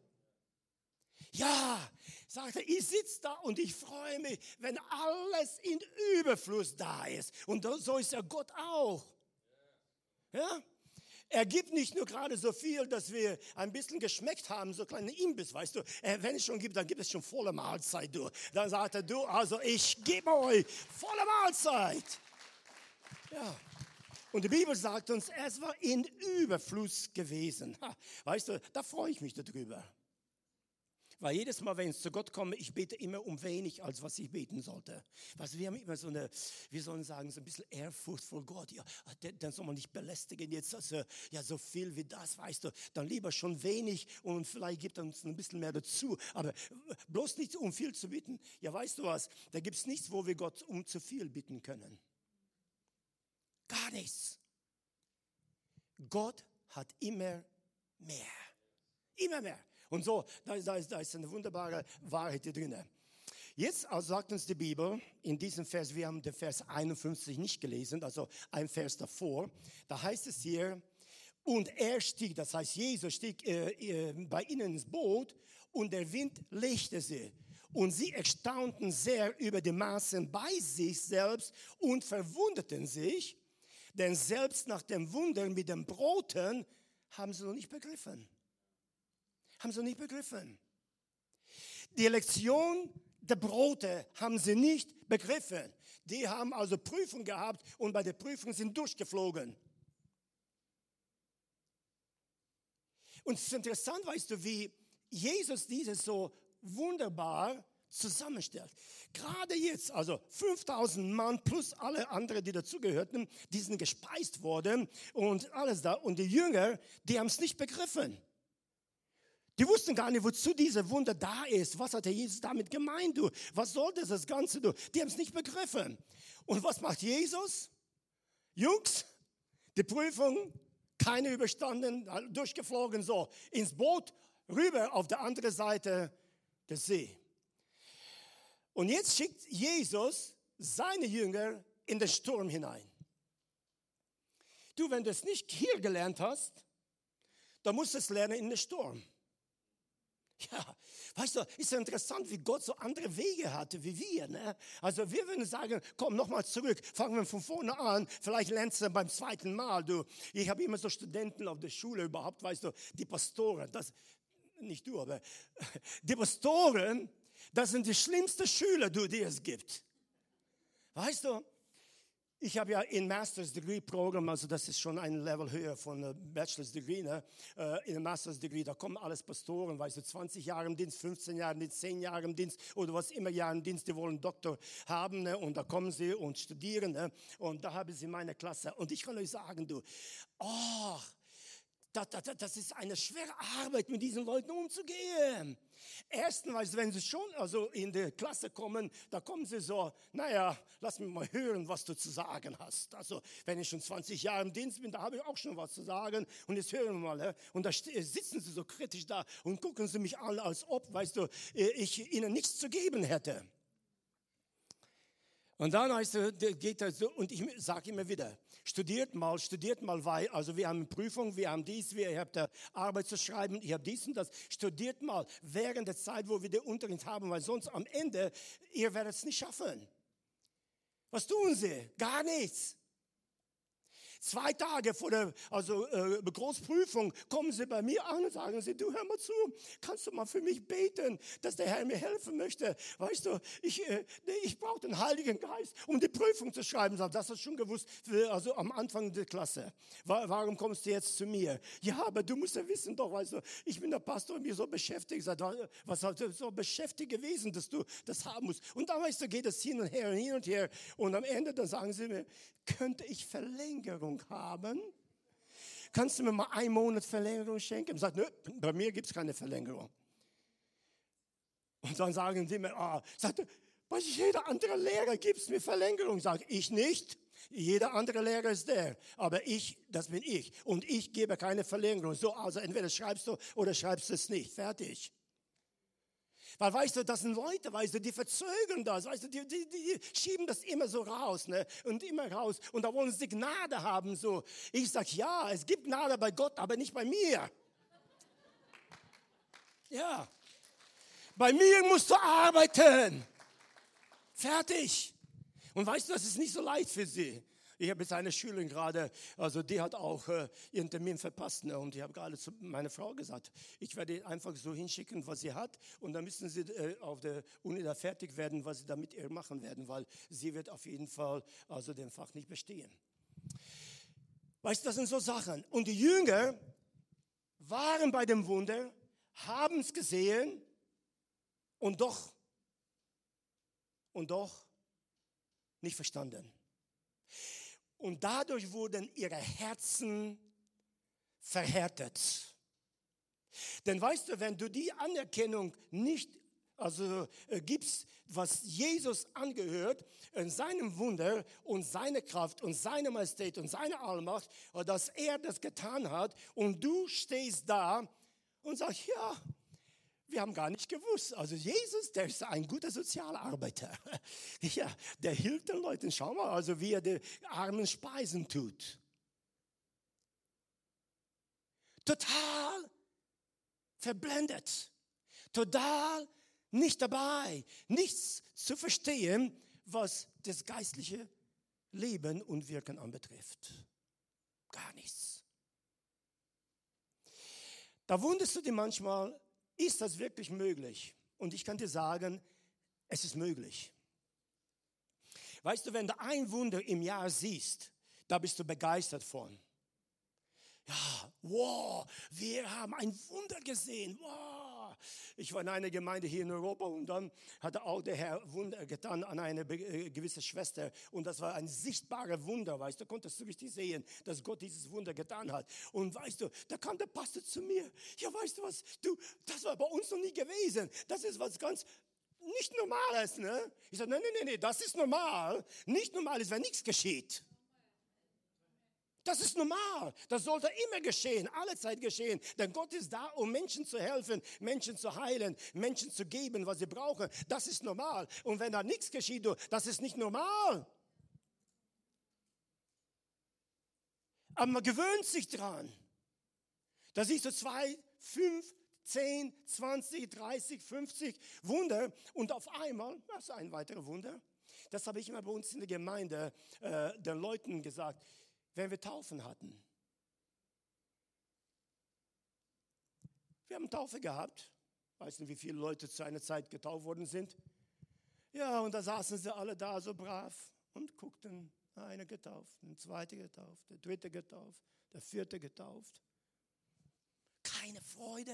Ja, sagt er, ich sitze da und ich freue mich, wenn alles in Überfluss da ist. Und so ist ja Gott auch. Ja? Er gibt nicht nur gerade so viel, dass wir ein bisschen geschmeckt haben, so kleine Imbiss, weißt du. Äh, wenn es schon gibt, dann gibt es schon volle Mahlzeit, du. Dann sagt er, du, also ich gebe euch volle Mahlzeit. Ja. Und die Bibel sagt uns, es war in Überfluss gewesen. Weißt du, da freue ich mich darüber. Weil jedes Mal, wenn ich zu Gott komme, ich bete immer um wenig, als was ich beten sollte. Was wir haben immer so eine, wir sollen sagen, so ein bisschen Ehrfurcht vor Gott. Ja, dann soll man nicht belästigen jetzt, also, ja, so viel wie das, weißt du. Dann lieber schon wenig und vielleicht gibt er uns ein bisschen mehr dazu. Aber bloß nicht um viel zu bitten. Ja, weißt du was? Da gibt es nichts, wo wir Gott um zu viel bitten können. Gar nichts. Gott hat immer mehr. Immer mehr. Und so, da, ist, da ist eine wunderbare Wahrheit drin. Jetzt also sagt uns die Bibel in diesem Vers, wir haben den Vers 51 nicht gelesen, also ein Vers davor, da heißt es hier, Und er stieg, das heißt, Jesus stieg äh, äh, bei ihnen ins Boot und der Wind legte sie. Und sie erstaunten sehr über die Maßen bei sich selbst und verwunderten sich, denn selbst nach dem Wunder mit den Broten haben sie noch nicht begriffen. Haben sie noch nicht begriffen. Die Lektion der Brote haben sie nicht begriffen. Die haben also Prüfung gehabt und bei der Prüfung sind durchgeflogen. Und es ist interessant, weißt du, wie Jesus dieses so wunderbar zusammenstellt. Gerade jetzt, also 5000 Mann plus alle anderen, die dazugehörten, die sind gespeist worden und alles da. Und die Jünger, die haben es nicht begriffen. Die wussten gar nicht, wozu diese Wunder da ist. Was hat der Jesus damit gemeint, du? Was soll das, das Ganze, du? Die haben es nicht begriffen. Und was macht Jesus? Jungs, die Prüfung, keine überstanden, durchgeflogen, so ins Boot, rüber auf der andere Seite des See. Und jetzt schickt Jesus seine Jünger in den Sturm hinein. Du, wenn du es nicht hier gelernt hast, dann musst du es lernen in den Sturm. Ja, weißt du, ist ja interessant, wie Gott so andere Wege hatte wie wir. Ne? Also wir würden sagen, komm nochmal zurück, fangen wir von vorne an, vielleicht lernst du beim zweiten Mal. Du, ich habe immer so Studenten auf der Schule überhaupt, weißt du, die Pastoren, das, nicht du, aber die Pastoren, das sind die schlimmsten Schüler, die es gibt. Weißt du, ich habe ja in Master's Degree Programm, also das ist schon ein Level höher von äh, Bachelor's Degree, ne? Äh, in der Master's Degree, da kommen alles Pastoren, weißt du, 20 Jahre im Dienst, 15 Jahre im Dienst, 10 Jahre im Dienst oder was immer Jahre im Dienst, die wollen Doktor haben ne? und da kommen sie und studieren ne? und da haben sie meine Klasse und ich kann euch sagen, du, oh, das, das, das ist eine schwere Arbeit, mit diesen Leuten umzugehen. Erstens, wenn sie schon also in die Klasse kommen, da kommen sie so, naja, lass mich mal hören, was du zu sagen hast. Also, wenn ich schon 20 Jahre im Dienst bin, da habe ich auch schon was zu sagen. Und jetzt hören wir mal. Und da sitzen sie so kritisch da und gucken sie mich an, als ob, weißt du, ich ihnen nichts zu geben hätte. Und dann heißt geht er so, und ich sage immer wieder, studiert mal, studiert mal, weil, also wir haben Prüfung, wir haben dies, wir habt Arbeit zu schreiben, ihr habt dies und das. Studiert mal während der Zeit, wo wir den Unterricht haben, weil sonst am Ende, ihr werdet es nicht schaffen. Was tun sie? Gar nichts. Zwei Tage vor der also, äh, Großprüfung kommen sie bei mir an und sagen sie, du hör mal zu, kannst du mal für mich beten, dass der Herr mir helfen möchte. Weißt du, ich, äh, ich brauche den Heiligen Geist, um die Prüfung zu schreiben. Das hast du schon gewusst, also am Anfang der Klasse. Warum kommst du jetzt zu mir? Ja, aber du musst ja wissen doch, weißt du, ich bin der Pastor und mir so beschäftigt. Was hat so beschäftigt gewesen, dass du das haben musst? Und dann, weißt du, geht es hin und her und hin und her. Und am Ende, dann sagen sie mir, könnte ich Verlängerung haben? Kannst du mir mal einen Monat Verlängerung schenken? Ich sage, nö, bei mir gibt es keine Verlängerung. Und dann sagen die mir, ah, sagte, bei jeder andere Lehrer gibt es mir Verlängerung. Sage ich nicht. Jeder andere Lehrer ist der, aber ich, das bin ich. Und ich gebe keine Verlängerung. So, also entweder schreibst du oder schreibst es nicht. Fertig. Weil weißt du, das sind Leute, weißt du, die verzögern das, weißt du, die, die, die schieben das immer so raus, ne? Und immer raus. Und da wollen sie Gnade haben, so. Ich sag, ja, es gibt Gnade bei Gott, aber nicht bei mir. Ja. Bei mir musst du arbeiten. Fertig. Und weißt du, das ist nicht so leicht für sie. Ich habe jetzt eine Schülerin gerade, also die hat auch äh, ihren Termin verpasst. Ne? Und ich habe gerade zu meiner Frau gesagt, ich werde einfach so hinschicken, was sie hat. Und dann müssen sie äh, auf der Uni da fertig werden, was sie da mit ihr machen werden, weil sie wird auf jeden Fall also den Fach nicht bestehen. Weißt du, das sind so Sachen. Und die Jünger waren bei dem Wunder, haben es gesehen und doch, und doch nicht verstanden. Und dadurch wurden ihre Herzen verhärtet. Denn weißt du, wenn du die Anerkennung nicht also äh, gibst, was Jesus angehört, in seinem Wunder und seine Kraft und seine Majestät und seine Allmacht, dass er das getan hat und du stehst da und sagst, ja, wir haben gar nicht gewusst. Also Jesus, der ist ein guter Sozialarbeiter. Ja, der hilft den Leuten. Schau mal, also wie er die Armen speisen tut. total verblendet, total nicht dabei, nichts zu verstehen, was das geistliche Leben und Wirken anbetrifft. Gar nichts. Da wunderst du dir manchmal, ist das wirklich möglich? Und ich kann dir sagen, es ist möglich. Weißt du, wenn du ein Wunder im Jahr siehst, da bist du begeistert von. Ja, wow, wir haben ein Wunder gesehen. Wow. Ich war in einer Gemeinde hier in Europa und dann hat auch der Herr Wunder getan an eine äh, gewisse Schwester. Und das war ein sichtbares Wunder, weißt du, konntest du richtig sehen, dass Gott dieses Wunder getan hat. Und weißt du, da kam der Pastor zu mir. Ja, weißt du was, du, das war bei uns noch nie gewesen. Das ist was ganz nicht Normales, ne? Ich sage, nein, nein, nein, nein, das ist normal. Nicht normal ist, wenn nichts geschieht. Das ist normal. Das sollte immer geschehen, alle Zeit geschehen. Denn Gott ist da, um Menschen zu helfen, Menschen zu heilen, Menschen zu geben, was sie brauchen. Das ist normal. Und wenn da nichts geschieht, das ist nicht normal. Aber man gewöhnt sich dran. Da siehst du zwei, fünf, 10, 20, 30, 50 Wunder und auf einmal, das ist ein weiteres Wunder. Das habe ich immer bei uns in der Gemeinde äh, den Leuten gesagt, wenn wir Taufen hatten. Wir haben Taufe gehabt. Weiß nicht, wie viele Leute zu einer Zeit getauft worden sind. Ja, und da saßen sie alle da so brav und guckten. Einer getauft, ein zweiter getauft, der dritte getauft, der vierte getauft keine Freude.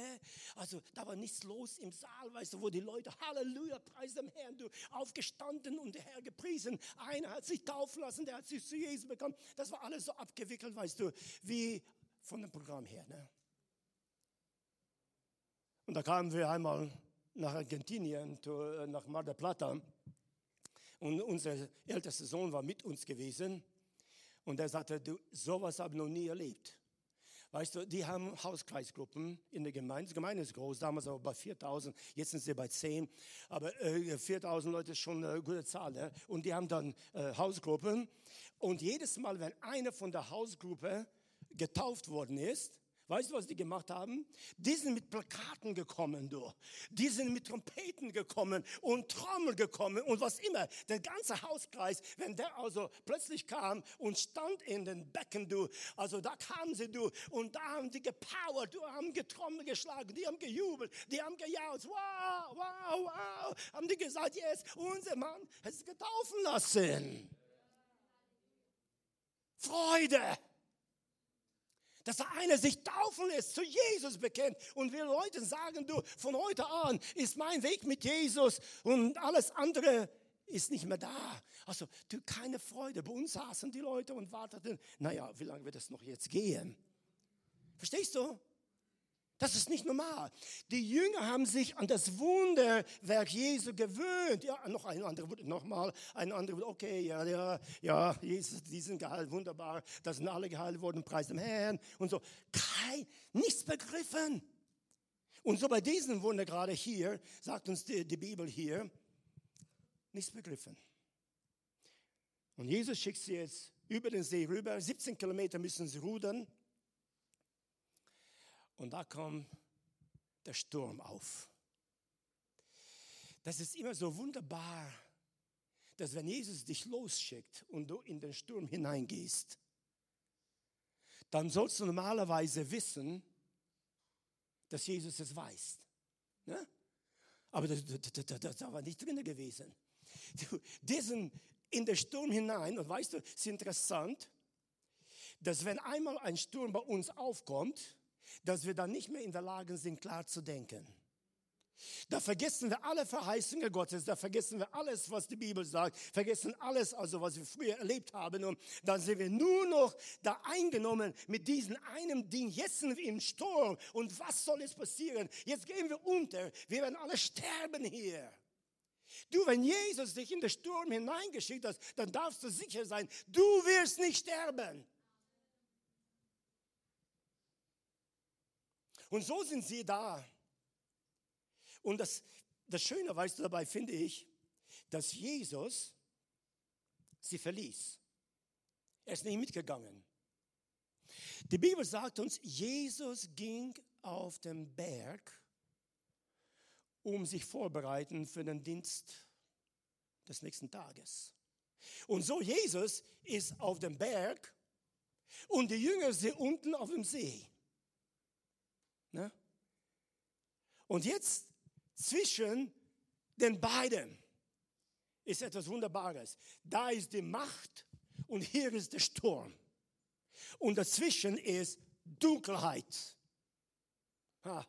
Also da war nichts los im Saal, weißt du, wo die Leute, Halleluja, preis dem Herrn, du aufgestanden und der Herr gepriesen. Einer hat sich taufen lassen, der hat sich zu Jesus bekommen. Das war alles so abgewickelt, weißt du, wie von dem Programm her. Ne? Und da kamen wir einmal nach Argentinien, äh, nach Mar del Plata. Und unser ältester Sohn war mit uns gewesen. Und er sagte, du, sowas habe ich noch nie erlebt. Weißt du, die haben Hauskreisgruppen in der Gemeinde. Die Gemeinde ist groß, damals aber bei 4000, jetzt sind sie bei 10. Aber äh, 4000 Leute ist schon eine gute Zahl. Ne? Und die haben dann äh, Hausgruppen. Und jedes Mal, wenn einer von der Hausgruppe getauft worden ist, Weißt du, was die gemacht haben? Die sind mit Plakaten gekommen, du. Die sind mit Trompeten gekommen und Trommel gekommen und was immer. Der ganze Hauskreis, wenn der also plötzlich kam und stand in den Becken, du. Also da kamen sie, du. Und da haben die gepowert, du, haben getrommel geschlagen, die haben gejubelt, die haben gejault. Wow, wow, wow. Haben die gesagt, yes, unser Mann hat es getaufen lassen. Freude dass der eine sich taufen lässt, zu Jesus bekennt und wir Leuten sagen, du, von heute an ist mein Weg mit Jesus und alles andere ist nicht mehr da. Also, du, keine Freude. Bei uns saßen die Leute und warteten, naja, wie lange wird das noch jetzt gehen? Verstehst du? Das ist nicht normal. Die Jünger haben sich an das Wunderwerk Jesu gewöhnt. Ja, noch ein anderer, nochmal ein anderer, okay, ja, ja, ja, Jesus, die sind geheilt, wunderbar, da sind alle geheilt worden, preis dem Herrn und so. Kein, nichts begriffen. Und so bei diesem Wunder gerade hier, sagt uns die, die Bibel hier, nichts begriffen. Und Jesus schickt sie jetzt über den See rüber, 17 Kilometer müssen sie rudern. Und da kam der Sturm auf. Das ist immer so wunderbar, dass wenn Jesus dich losschickt und du in den Sturm hineingehst, dann sollst du normalerweise wissen, dass Jesus es weiß. Ne? Aber das, das, das, das war nicht drin gewesen. Diesen in den Sturm hinein, und weißt du, es ist interessant, dass wenn einmal ein Sturm bei uns aufkommt, dass wir dann nicht mehr in der Lage sind, klar zu denken. Da vergessen wir alle Verheißungen Gottes, da vergessen wir alles, was die Bibel sagt, vergessen alles, also was wir früher erlebt haben und dann sind wir nur noch da eingenommen mit diesem einem Ding. Jetzt sind wir im Sturm und was soll jetzt passieren? Jetzt gehen wir unter, wir werden alle sterben hier. Du, wenn Jesus dich in den Sturm hineingeschickt hat, dann darfst du sicher sein, du wirst nicht sterben. Und so sind sie da. Und das, das Schöne, weißt du, dabei finde ich, dass Jesus sie verließ. Er ist nicht mitgegangen. Die Bibel sagt uns, Jesus ging auf den Berg, um sich vorbereiten für den Dienst des nächsten Tages. Und so Jesus ist auf dem Berg und die Jünger sind unten auf dem See. Ne? Und jetzt zwischen den beiden ist etwas Wunderbares. Da ist die Macht und hier ist der Sturm. Und dazwischen ist Dunkelheit. Ha.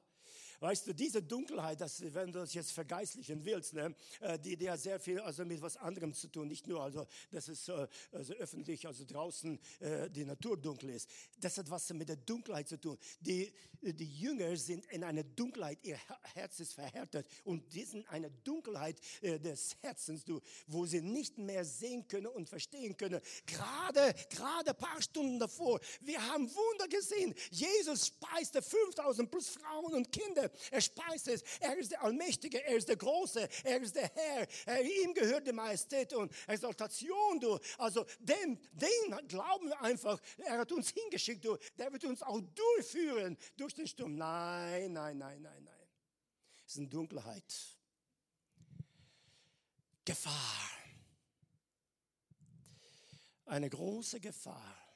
Weißt du, diese Dunkelheit, das, wenn du das jetzt vergeistlichen willst, ne, äh, die, die hat sehr viel also mit was anderem zu tun. Nicht nur, also, dass es äh, also öffentlich, also draußen äh, die Natur dunkel ist. Das hat was mit der Dunkelheit zu tun. Die, die Jünger sind in einer Dunkelheit, ihr Herz ist verhärtet und die sind eine Dunkelheit äh, des Herzens, du, wo sie nicht mehr sehen können und verstehen können. Gerade, gerade paar Stunden davor, wir haben Wunder gesehen. Jesus speiste 5000 plus Frauen und Kinder. Er speist es. Er ist der Allmächtige, er ist der Große, er ist der Herr. Er, ihm gehört die Majestät und Exaltation, du. Also den, den glauben wir einfach. Er hat uns hingeschickt, du. Der wird uns auch durchführen durch den Sturm. Nein, nein, nein, nein, nein. Es ist eine Dunkelheit. Gefahr. Eine große Gefahr.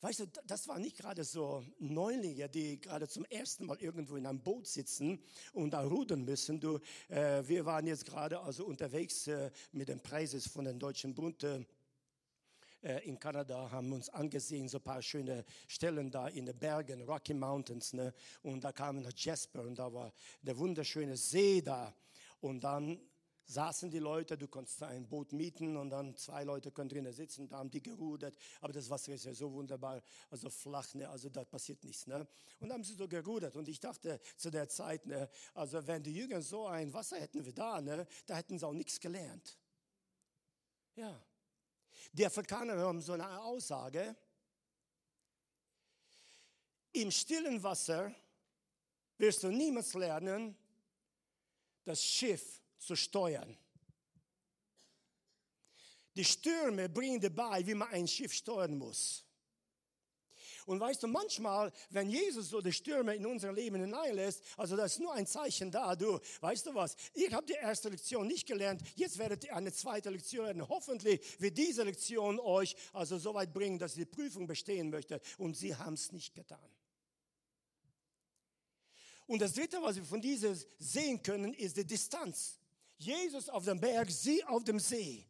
Weißt du, das war nicht gerade so Neulinge, die gerade zum ersten Mal irgendwo in einem Boot sitzen und da rudern müssen. Du, äh, wir waren jetzt gerade also unterwegs äh, mit den Preisen von den Deutschen Bund. Äh, in Kanada haben uns angesehen, so ein paar schöne Stellen da in den Bergen, Rocky Mountains. Ne? Und da kam nach Jasper und da war der wunderschöne See da. Und dann saßen die Leute, du konntest ein Boot mieten und dann zwei Leute können drinnen sitzen, da haben die gerudert, aber das Wasser ist ja so wunderbar, also flach, ne? also da passiert nichts. Ne? Und haben sie so gerudert und ich dachte zu der Zeit, ne? also wenn die Jünger so ein Wasser hätten wie da, ne? da hätten sie auch nichts gelernt. Ja. Die Afrikaner haben so eine Aussage, im stillen Wasser wirst du niemals lernen, das Schiff zu steuern. Die Stürme bringen dir bei, wie man ein Schiff steuern muss. Und weißt du, manchmal, wenn Jesus so die Stürme in unser Leben hineinlässt, also das ist nur ein Zeichen da, du, weißt du was, ihr habt die erste Lektion nicht gelernt, jetzt werdet ihr eine zweite Lektion lernen. Hoffentlich wird diese Lektion euch also so weit bringen, dass ihr die Prüfung bestehen möchtet. Und sie haben es nicht getan. Und das Dritte, was wir von dieses sehen können, ist die Distanz. Jesus auf dem Berg, sie auf dem See.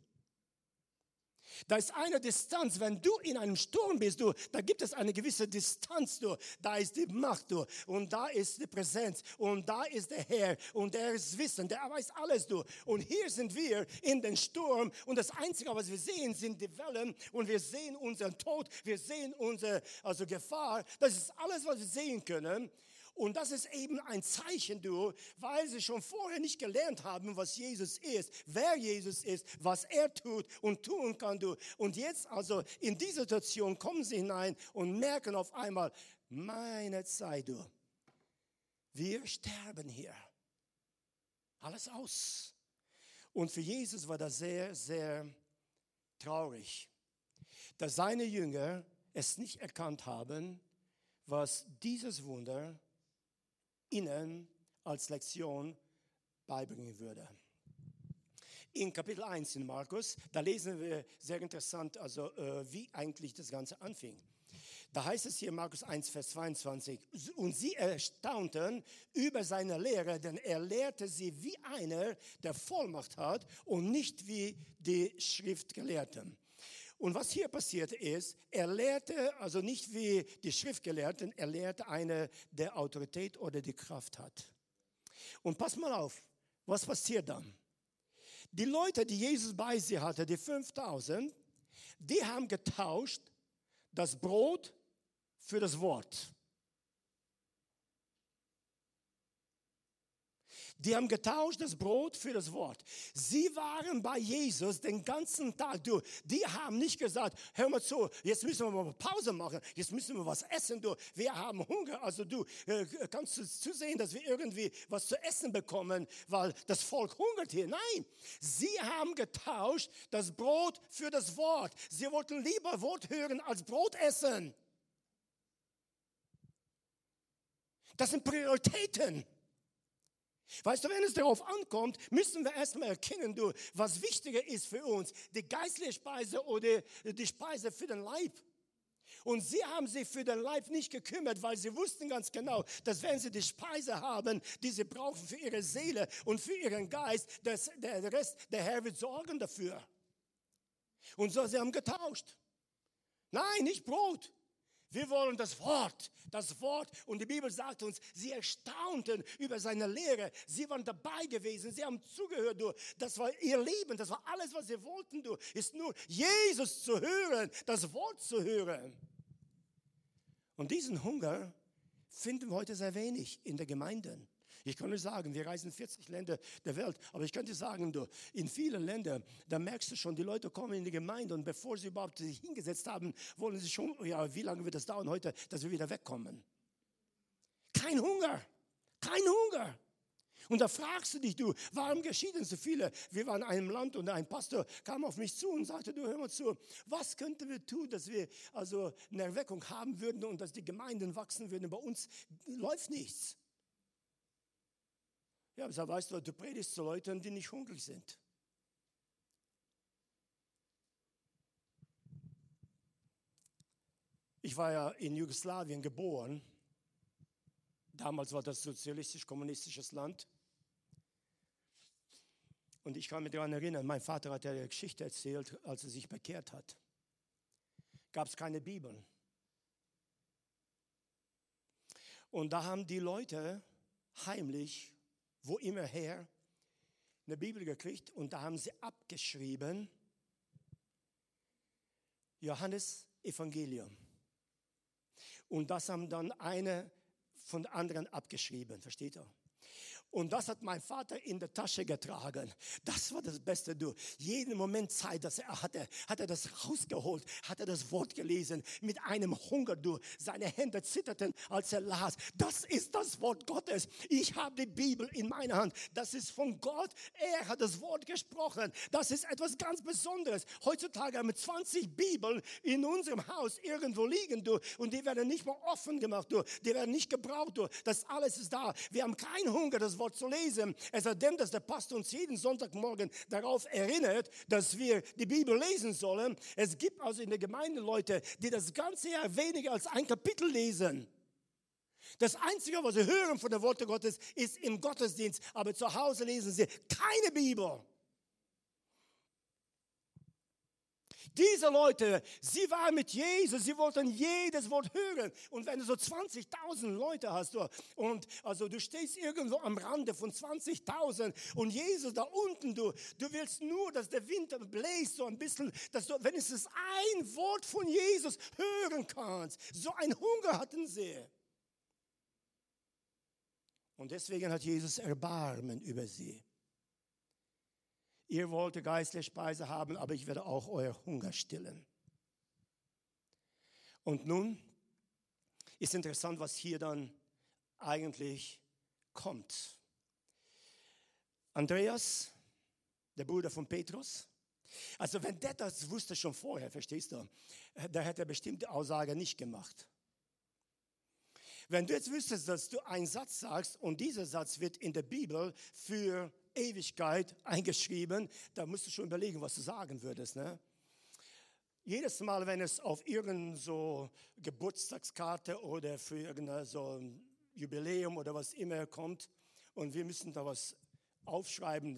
Da ist eine Distanz, wenn du in einem Sturm bist, du, da gibt es eine gewisse Distanz, du, da ist die Macht, du, und da ist die Präsenz, und da ist der Herr, und der ist Wissen, der weiß alles, du. Und hier sind wir in den Sturm, und das Einzige, was wir sehen, sind die Wellen, und wir sehen unseren Tod, wir sehen unsere, also Gefahr, das ist alles, was wir sehen können. Und das ist eben ein Zeichen, du, weil sie schon vorher nicht gelernt haben, was Jesus ist, wer Jesus ist, was er tut und tun kann, du. Und jetzt also in diese Situation kommen sie hinein und merken auf einmal, meine Zeit, du. Wir sterben hier. Alles aus. Und für Jesus war das sehr, sehr traurig, dass seine Jünger es nicht erkannt haben, was dieses Wunder ihnen als Lektion beibringen würde. In Kapitel 1 in Markus, da lesen wir sehr interessant, also äh, wie eigentlich das Ganze anfing. Da heißt es hier Markus 1, Vers 22, und sie erstaunten über seine Lehre, denn er lehrte sie wie einer, der Vollmacht hat und nicht wie die Schriftgelehrten. Und was hier passiert ist, er lehrte, also nicht wie die Schriftgelehrten, er lehrte eine, der Autorität oder die Kraft hat. Und pass mal auf, was passiert dann? Die Leute, die Jesus bei sich hatte, die 5000, die haben getauscht das Brot für das Wort. Die haben getauscht das Brot für das Wort. Sie waren bei Jesus den ganzen Tag. Du, die haben nicht gesagt, hör mal zu, jetzt müssen wir mal Pause machen, jetzt müssen wir was essen. Du, wir haben Hunger. Also du äh, kannst du zusehen, dass wir irgendwie was zu essen bekommen, weil das Volk hungert hier. Nein, sie haben getauscht das Brot für das Wort. Sie wollten lieber Wort hören als Brot essen. Das sind Prioritäten. Weißt du, wenn es darauf ankommt, müssen wir erstmal erkennen, du, was wichtiger ist für uns, die geistliche Speise oder die Speise für den Leib. Und sie haben sich für den Leib nicht gekümmert, weil sie wussten ganz genau, dass wenn sie die Speise haben, die sie brauchen für ihre Seele und für ihren Geist, dass der Rest, der Herr wird sorgen dafür. Und so, sie haben getauscht. Nein, nicht Brot. Wir wollen das Wort, das Wort. Und die Bibel sagt uns, sie erstaunten über seine Lehre. Sie waren dabei gewesen, sie haben zugehört. Du. Das war ihr Leben, das war alles, was sie wollten. Du. Ist nur Jesus zu hören, das Wort zu hören. Und diesen Hunger finden wir heute sehr wenig in der Gemeinde. Ich kann nicht sagen, wir reisen 40 Länder der Welt, aber ich könnte sagen, du, in vielen Ländern, da merkst du schon, die Leute kommen in die Gemeinde und bevor sie überhaupt sich hingesetzt haben, wollen sie schon, ja, wie lange wird das dauern heute, dass wir wieder wegkommen? Kein Hunger, kein Hunger. Und da fragst du dich, du, warum geschieht denn so viele? Wir waren in einem Land und ein Pastor kam auf mich zu und sagte, du, hör mal zu, was könnten wir tun, dass wir also eine Erweckung haben würden und dass die Gemeinden wachsen würden? Bei uns läuft nichts. Ja, aber so, weißt du, du predigst zu Leuten, die nicht hungrig sind. Ich war ja in Jugoslawien geboren. Damals war das sozialistisch-kommunistisches Land. Und ich kann mich daran erinnern, mein Vater hat eine Geschichte erzählt, als er sich bekehrt hat. Gab es keine Bibeln. Und da haben die Leute heimlich wo immer her, eine Bibel gekriegt und da haben sie abgeschrieben, Johannes Evangelium. Und das haben dann eine von anderen abgeschrieben, versteht ihr? Und das hat mein Vater in der Tasche getragen. Das war das Beste, du. Jeden Moment Zeit, dass er hatte, hat er das rausgeholt, hat er das Wort gelesen, mit einem Hunger, du. Seine Hände zitterten, als er las. Das ist das Wort Gottes. Ich habe die Bibel in meiner Hand. Das ist von Gott. Er hat das Wort gesprochen. Das ist etwas ganz Besonderes. Heutzutage haben wir 20 Bibeln in unserem Haus irgendwo liegen, du. Und die werden nicht mal offen gemacht, du. Die werden nicht gebraucht, du. Das alles ist da. Wir haben keinen Hunger, das Wort zu lesen. Es sei denn, dass der Pastor uns jeden Sonntagmorgen darauf erinnert, dass wir die Bibel lesen sollen. Es gibt also in der Gemeinde Leute, die das ganze Jahr weniger als ein Kapitel lesen. Das Einzige, was sie hören von der Worte Gottes, ist im Gottesdienst, aber zu Hause lesen sie keine Bibel. Diese Leute, sie waren mit Jesus, sie wollten jedes Wort hören. Und wenn du so 20.000 Leute hast, und also du stehst irgendwo am Rande von 20.000 und Jesus da unten, du, du willst nur, dass der Wind bläst so ein bisschen, dass du wenigstens ein Wort von Jesus hören kannst. So ein Hunger hatten sie. Und deswegen hat Jesus Erbarmen über sie. Ihr wollt geistliche Speise haben, aber ich werde auch euer Hunger stillen. Und nun ist interessant, was hier dann eigentlich kommt. Andreas, der Bruder von Petrus, also wenn der das wusste schon vorher, verstehst du, da hätte er bestimmte Aussage nicht gemacht. Wenn du jetzt wüsstest, dass du einen Satz sagst und dieser Satz wird in der Bibel für Ewigkeit eingeschrieben, da musst du schon überlegen, was du sagen würdest. Ne? Jedes Mal, wenn es auf irgendeine so Geburtstagskarte oder für irgendein so Jubiläum oder was immer kommt und wir müssen da was aufschreiben,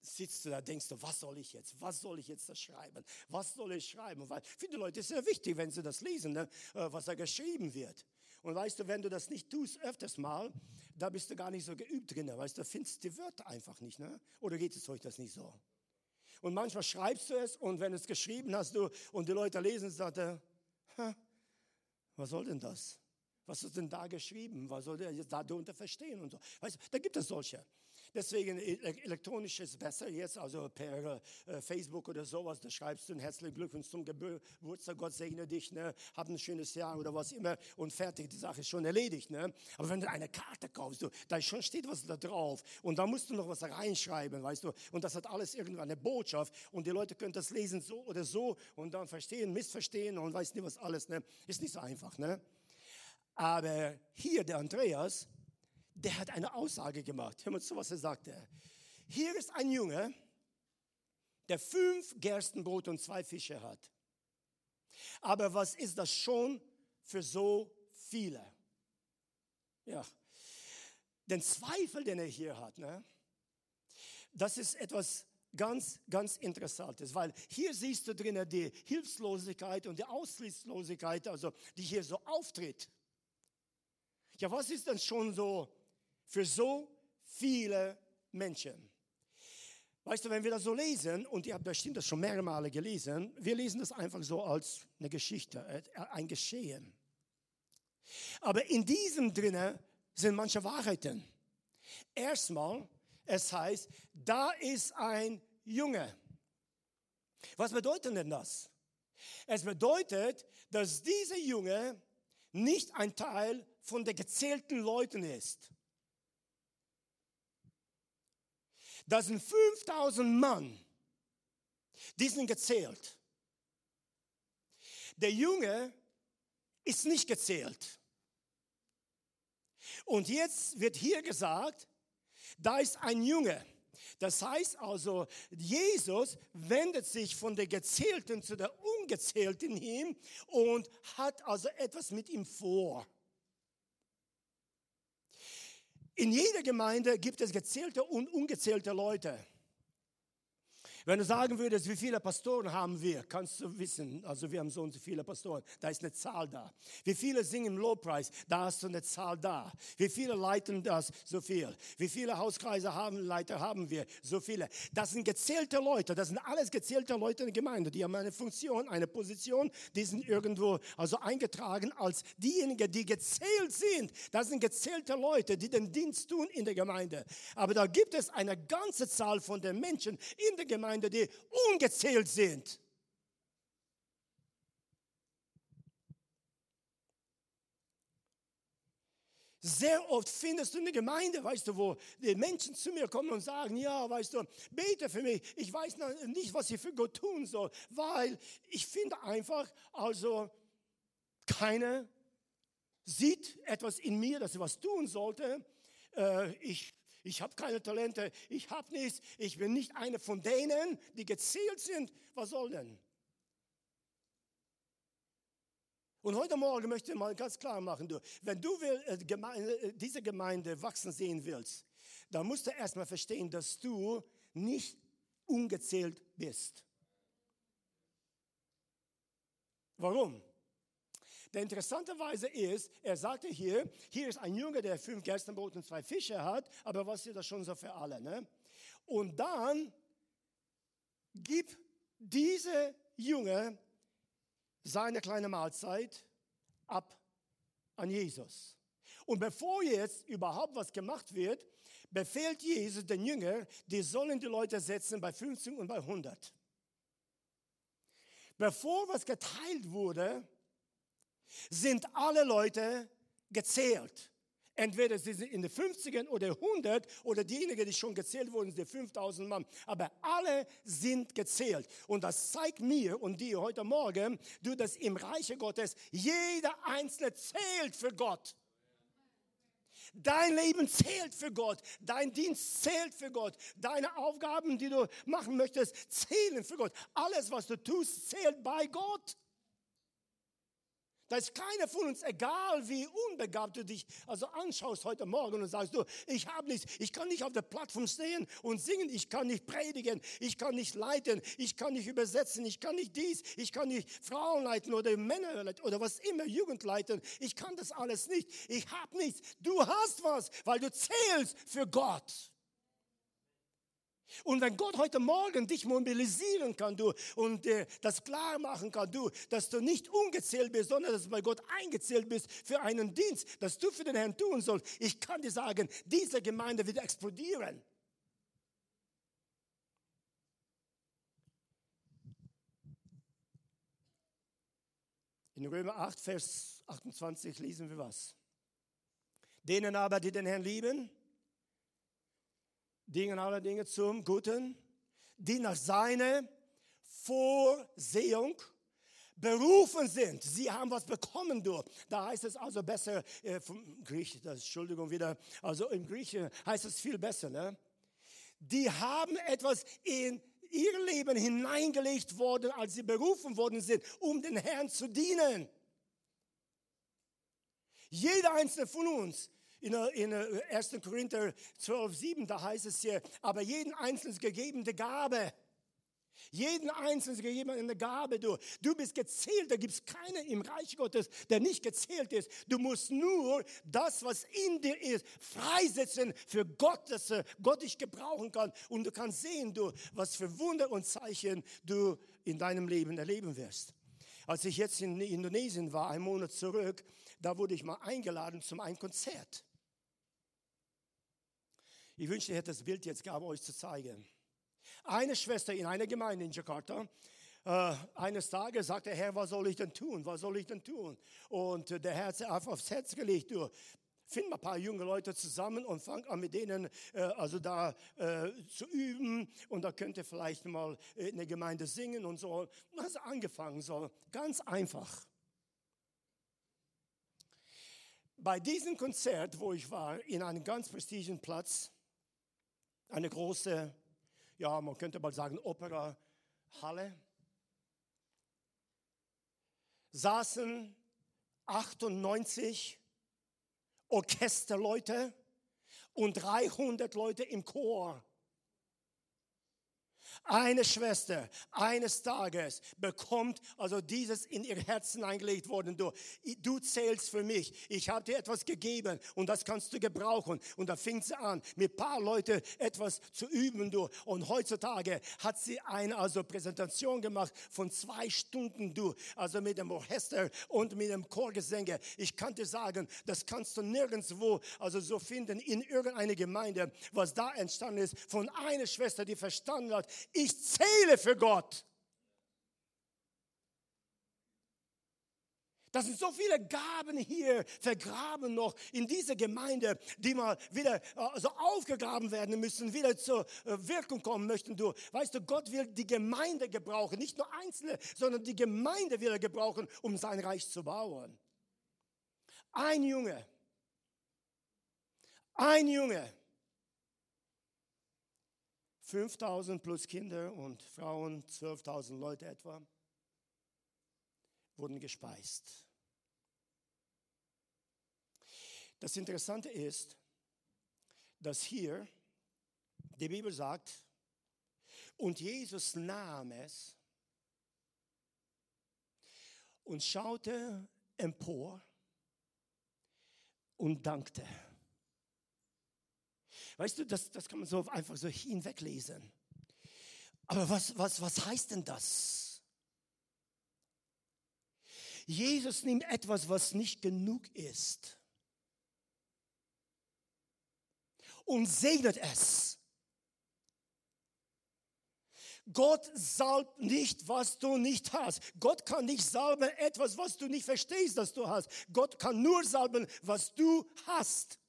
sitzt du da, denkst du, was soll ich jetzt? Was soll ich jetzt da schreiben? Was soll ich schreiben? Weil für die Leute ist es sehr wichtig, wenn sie das lesen, ne, äh, was da geschrieben wird. Und weißt du, wenn du das nicht tust, öfters mal, da bist du gar nicht so geübt drin. Weißt du, findest die Wörter einfach nicht. Ne? Oder geht es euch das nicht so? Und manchmal schreibst du es und wenn es geschrieben hast du und die Leute lesen, sagt er, was soll denn das? Was ist denn da geschrieben? Was soll der jetzt darunter verstehen und so? Weißt du, da gibt es solche. Deswegen e-, elektronisch ist besser jetzt, also per äh, Facebook oder sowas, da schreibst du einen herzlichen Glückwunsch zum Geburtstag, Gott segne dich, ne? hab ein schönes Jahr oder was immer und fertig, die Sache ist schon erledigt. Ne? Aber wenn du eine Karte kaufst, du, da schon steht was da drauf und da musst du noch was reinschreiben, weißt du, und das hat alles irgendwann eine Botschaft und die Leute können das lesen so oder so und dann verstehen, missverstehen und weiß nicht was alles, ne? ist nicht so einfach. Ne? Aber hier der Andreas, der hat eine Aussage gemacht. Hör mal zu, was er sagte. Hier ist ein Junge, der fünf Gerstenbrot und zwei Fische hat. Aber was ist das schon für so viele? Ja, den Zweifel, den er hier hat, ne? das ist etwas ganz, ganz Interessantes, weil hier siehst du drinnen die Hilflosigkeit und die Aussichtslosigkeit, also die hier so auftritt. Ja, was ist denn schon so für so viele Menschen? Weißt du, wenn wir das so lesen, und ihr habt bestimmt das schon mehrere Male gelesen, wir lesen das einfach so als eine Geschichte, äh, ein Geschehen. Aber in diesem drinnen sind manche Wahrheiten. Erstmal, es heißt, da ist ein Junge. Was bedeutet denn das? Es bedeutet, dass dieser Junge nicht ein Teil von den gezählten Leuten ist. Das sind 5000 Mann, die sind gezählt. Der Junge ist nicht gezählt. Und jetzt wird hier gesagt, da ist ein Junge. Das heißt also, Jesus wendet sich von der Gezählten zu der Ungezählten hin und hat also etwas mit ihm vor. In jeder Gemeinde gibt es gezählte und ungezählte Leute. Wenn du sagen würdest, wie viele Pastoren haben wir, kannst du wissen, also wir haben so und so viele Pastoren, da ist eine Zahl da. Wie viele singen im Lobpreis, da hast du eine Zahl da. Wie viele leiten das, so viel. Wie viele Hauskreise haben Leiter haben wir, so viele. Das sind gezählte Leute, das sind alles gezählte Leute in der Gemeinde, die haben eine Funktion, eine Position, die sind irgendwo also eingetragen als diejenigen, die gezählt sind. Das sind gezählte Leute, die den Dienst tun in der Gemeinde. Aber da gibt es eine ganze Zahl von den Menschen in der Gemeinde, Gemeinde, die ungezählt sind. Sehr oft findest du in der Gemeinde, weißt du, wo die Menschen zu mir kommen und sagen, ja, weißt du, bete für mich. Ich weiß nicht, was ich für Gott tun soll, weil ich finde einfach, also keiner sieht etwas in mir, dass er was tun sollte. Äh, ich ich habe keine Talente, ich habe nichts, ich bin nicht einer von denen, die gezählt sind. Was soll denn? Und heute Morgen möchte ich mal ganz klar machen, du, wenn du will, äh, Gemeinde, äh, diese Gemeinde wachsen sehen willst, dann musst du erstmal verstehen, dass du nicht ungezählt bist. Warum? Der interessanterweise ist, er sagte hier, hier ist ein Junge, der fünf Gerstenbrot und zwei Fische hat, aber was ist das schon so für alle? Ne? Und dann gibt diese Junge seine kleine Mahlzeit ab an Jesus. Und bevor jetzt überhaupt was gemacht wird, befehlt Jesus den Jünger, die sollen die Leute setzen bei 50 und bei 100. Bevor was geteilt wurde, sind alle Leute gezählt. Entweder sie sind in den 50ern oder 100 oder diejenigen, die schon gezählt wurden, sind 5000 Mann. Aber alle sind gezählt. Und das zeigt mir und dir heute Morgen, du, dass im Reiche Gottes jeder Einzelne zählt für Gott. Dein Leben zählt für Gott. Dein Dienst zählt für Gott. Deine Aufgaben, die du machen möchtest, zählen für Gott. Alles, was du tust, zählt bei Gott. Da ist keiner von uns, egal wie unbegabt du dich also anschaust heute Morgen und sagst du, ich habe nichts, ich kann nicht auf der Plattform stehen und singen, ich kann nicht predigen, ich kann nicht leiten, ich kann nicht übersetzen, ich kann nicht dies, ich kann nicht Frauen leiten oder Männer leiten oder was immer, Jugend leiten, ich kann das alles nicht, ich habe nichts. Du hast was, weil du zählst für Gott. Und wenn Gott heute Morgen dich mobilisieren kann, du, und äh, das klar machen kann, du, dass du nicht ungezählt bist, sondern dass du bei Gott eingezählt bist für einen Dienst, dass du für den Herrn tun sollst, ich kann dir sagen, diese Gemeinde wird explodieren. In Römer 8, Vers 28 lesen wir was. Denen aber, die den Herrn lieben, dienen alle Dinge zum Guten, die nach seiner Vorsehung berufen sind. Sie haben was bekommen, du. Da heißt es also besser, äh, vom Griech, das, Entschuldigung wieder, also im Griechen heißt es viel besser, ne? Die haben etwas in ihr Leben hineingelegt worden, als sie berufen worden sind, um den Herrn zu dienen. Jeder einzelne von uns, in, in 1. Korinther 12, 7, da heißt es hier, aber jeden einzelnen gegebene Gabe jeden Einzelnen gegeben eine Gabe. Du, du bist gezählt. Da gibt es keinen im Reich Gottes, der nicht gezählt ist. Du musst nur das, was in dir ist, freisetzen für Gott, dass Gott dich gebrauchen kann. Und du kannst sehen, du, was für Wunder und Zeichen du in deinem Leben erleben wirst. Als ich jetzt in Indonesien war, einen Monat zurück, da wurde ich mal eingeladen zum ein Konzert. Ich wünschte, ich hätte das Bild jetzt gehabt, euch zu zeigen. Eine Schwester in einer Gemeinde in Jakarta, äh, eines Tages sagte, Herr, was soll ich denn tun? Was soll ich denn tun? Und äh, der Herr hat einfach aufs Herz gelegt, du, find mal ein paar junge Leute zusammen und fang an mit denen äh, also da äh, zu üben und da könnt ihr vielleicht mal in der Gemeinde singen und so. Hast angefangen so, ganz einfach. Bei diesem Konzert, wo ich war, in einem ganz prestigigen Platz, eine große ja, man könnte mal sagen, Operahalle, saßen 98 Orchesterleute und 300 Leute im Chor. Eine Schwester eines Tages bekommt also dieses in ihr Herzen eingelegt worden. Du, du zählst für mich. Ich habe dir etwas gegeben und das kannst du gebrauchen. Und da fing sie an, mit paar Leute etwas zu üben. Du. Und heutzutage hat sie eine also Präsentation gemacht von zwei Stunden. Du, also mit dem Orchester und mit dem Chorgesänge. Ich kann dir sagen, das kannst du nirgendwo also so finden in irgendeiner Gemeinde, was da entstanden ist von einer Schwester, die verstanden hat, ich zähle für Gott. Das sind so viele Gaben hier vergraben noch in dieser Gemeinde, die mal wieder also aufgegraben werden müssen, wieder zur äh, Wirkung kommen möchten. Du weißt du, Gott will die Gemeinde gebrauchen, nicht nur Einzelne, sondern die Gemeinde will er gebrauchen, um sein Reich zu bauen. Ein Junge, ein Junge 5000 plus Kinder und Frauen, 12.000 Leute etwa, wurden gespeist. Das Interessante ist, dass hier die Bibel sagt, und Jesus nahm es und schaute empor und dankte. Weißt du, das, das kann man so einfach so hinweglesen. Aber was, was, was heißt denn das? Jesus nimmt etwas, was nicht genug ist und segnet es. Gott salbt nicht, was du nicht hast. Gott kann nicht salben etwas, was du nicht verstehst, dass du hast. Gott kann nur salben, was du hast.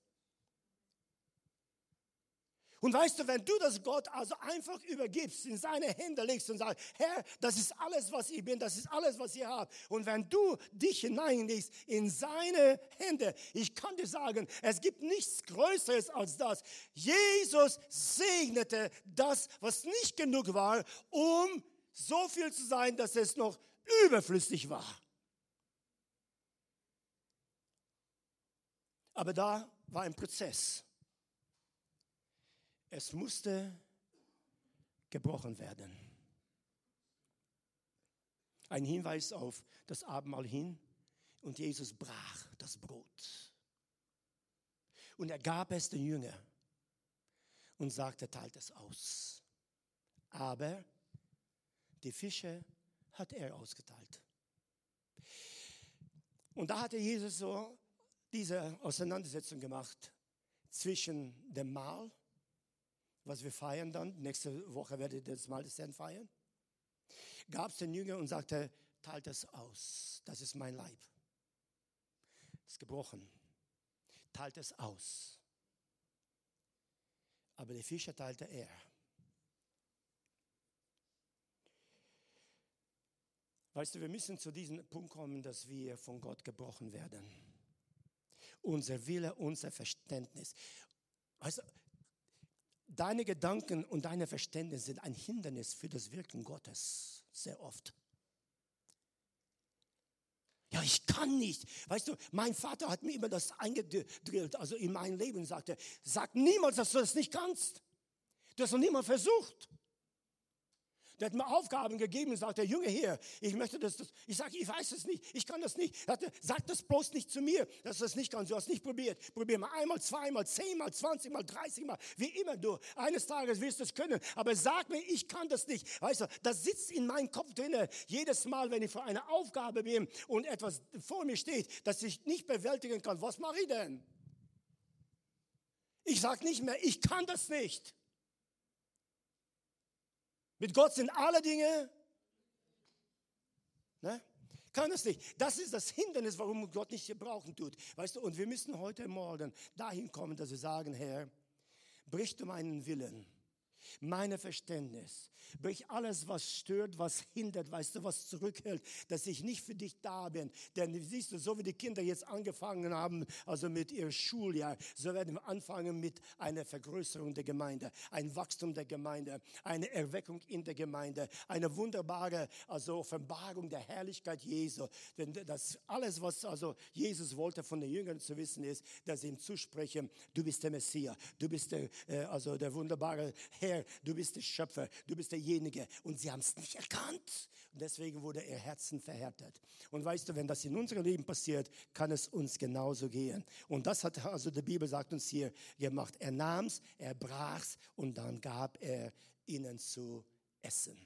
Und weißt du, wenn du das Gott also einfach übergibst, in seine Hände legst und sagst, Herr, das ist alles, was ich bin, das ist alles, was ihr habt. Und wenn du dich hineinlegst in seine Hände, ich kann dir sagen, es gibt nichts Größeres als das. Jesus segnete das, was nicht genug war, um so viel zu sein, dass es noch überflüssig war. Aber da war ein Prozess. Es musste gebrochen werden. Ein Hinweis auf das Abendmahl hin und Jesus brach das Brot. Und er gab es den Jünger und sagte, teilt es aus. Aber die Fische hat er ausgeteilt. Und da hatte Jesus so diese Auseinandersetzung gemacht zwischen dem Mahl was wir feiern dann, nächste Woche werdet ihr das Mal des Herrn feiern, gab es den Jünger und sagte, teilt das aus, das ist mein Leib. Ist gebrochen. Teilt es aus. Aber die Fische teilte er. Weißt du, wir müssen zu diesem Punkt kommen, dass wir von Gott gebrochen werden. Unser Wille, unser Verständnis. Weißt du, deine Gedanken und deine Verständnis sind ein Hindernis für das Wirken Gottes, sehr oft. Ja, ich kann nicht. Weißt du, mein Vater hat mir immer das eingedrillt, also in mein Leben sagte, sag niemals, dass du das nicht kannst. Du hast noch niemals versucht. Der hat mir Aufgaben gegeben und sagt, der Junge hier, ich möchte das, das. ich sage, ich weiß es nicht, ich kann das nicht. Sagte, sag das bloß nicht zu mir, dass du das nicht kannst. Du hast nicht probiert. Probier mal einmal, zweimal, zehnmal, zwanzigmal, dreißigmal, wie immer du. Eines Tages wirst du es können. Aber sag mir, ich kann das nicht. Weißt du, das sitzt in meinem Kopf drinne. Jedes Mal, wenn ich vor einer Aufgabe bin und etwas vor mir steht, das ich nicht bewältigen kann, was mache ich denn? Ich sage nicht mehr, ich kann das nicht. Mit Gott sind alle Dinge. Ne? Kann es nicht. Das ist das Hindernis, warum Gott nicht gebrauchen tut. Weißt du, und wir müssen heute Morgen dahin kommen, dass wir sagen, Herr, brich du meinen Willen meine Verständnis, brich alles, was stört, was hindert, weißt du, was zurückhält, dass ich nicht für dich da bin. Denn siehst du, so wie die Kinder jetzt angefangen haben, also mit ihrem Schuljahr, so werden wir anfangen mit einer Vergrößerung der Gemeinde, ein Wachstum der Gemeinde, eine Erweckung in der Gemeinde, eine wunderbare, also Offenbarung der Herrlichkeit Jesu. Denn das alles, was also Jesus wollte von den Jüngern zu wissen, ist, dass sie ihm zusprechen, du bist der Messias, du bist der, äh, also der wunderbare Herr, du bist der Schöpfer, du bist derjenige. Und sie haben es nicht erkannt. Und deswegen wurde ihr Herzen verhärtet. Und weißt du, wenn das in unserem Leben passiert, kann es uns genauso gehen. Und das hat also die Bibel sagt uns hier gemacht. Er nahm es, er brach es und dann gab er ihnen zu essen.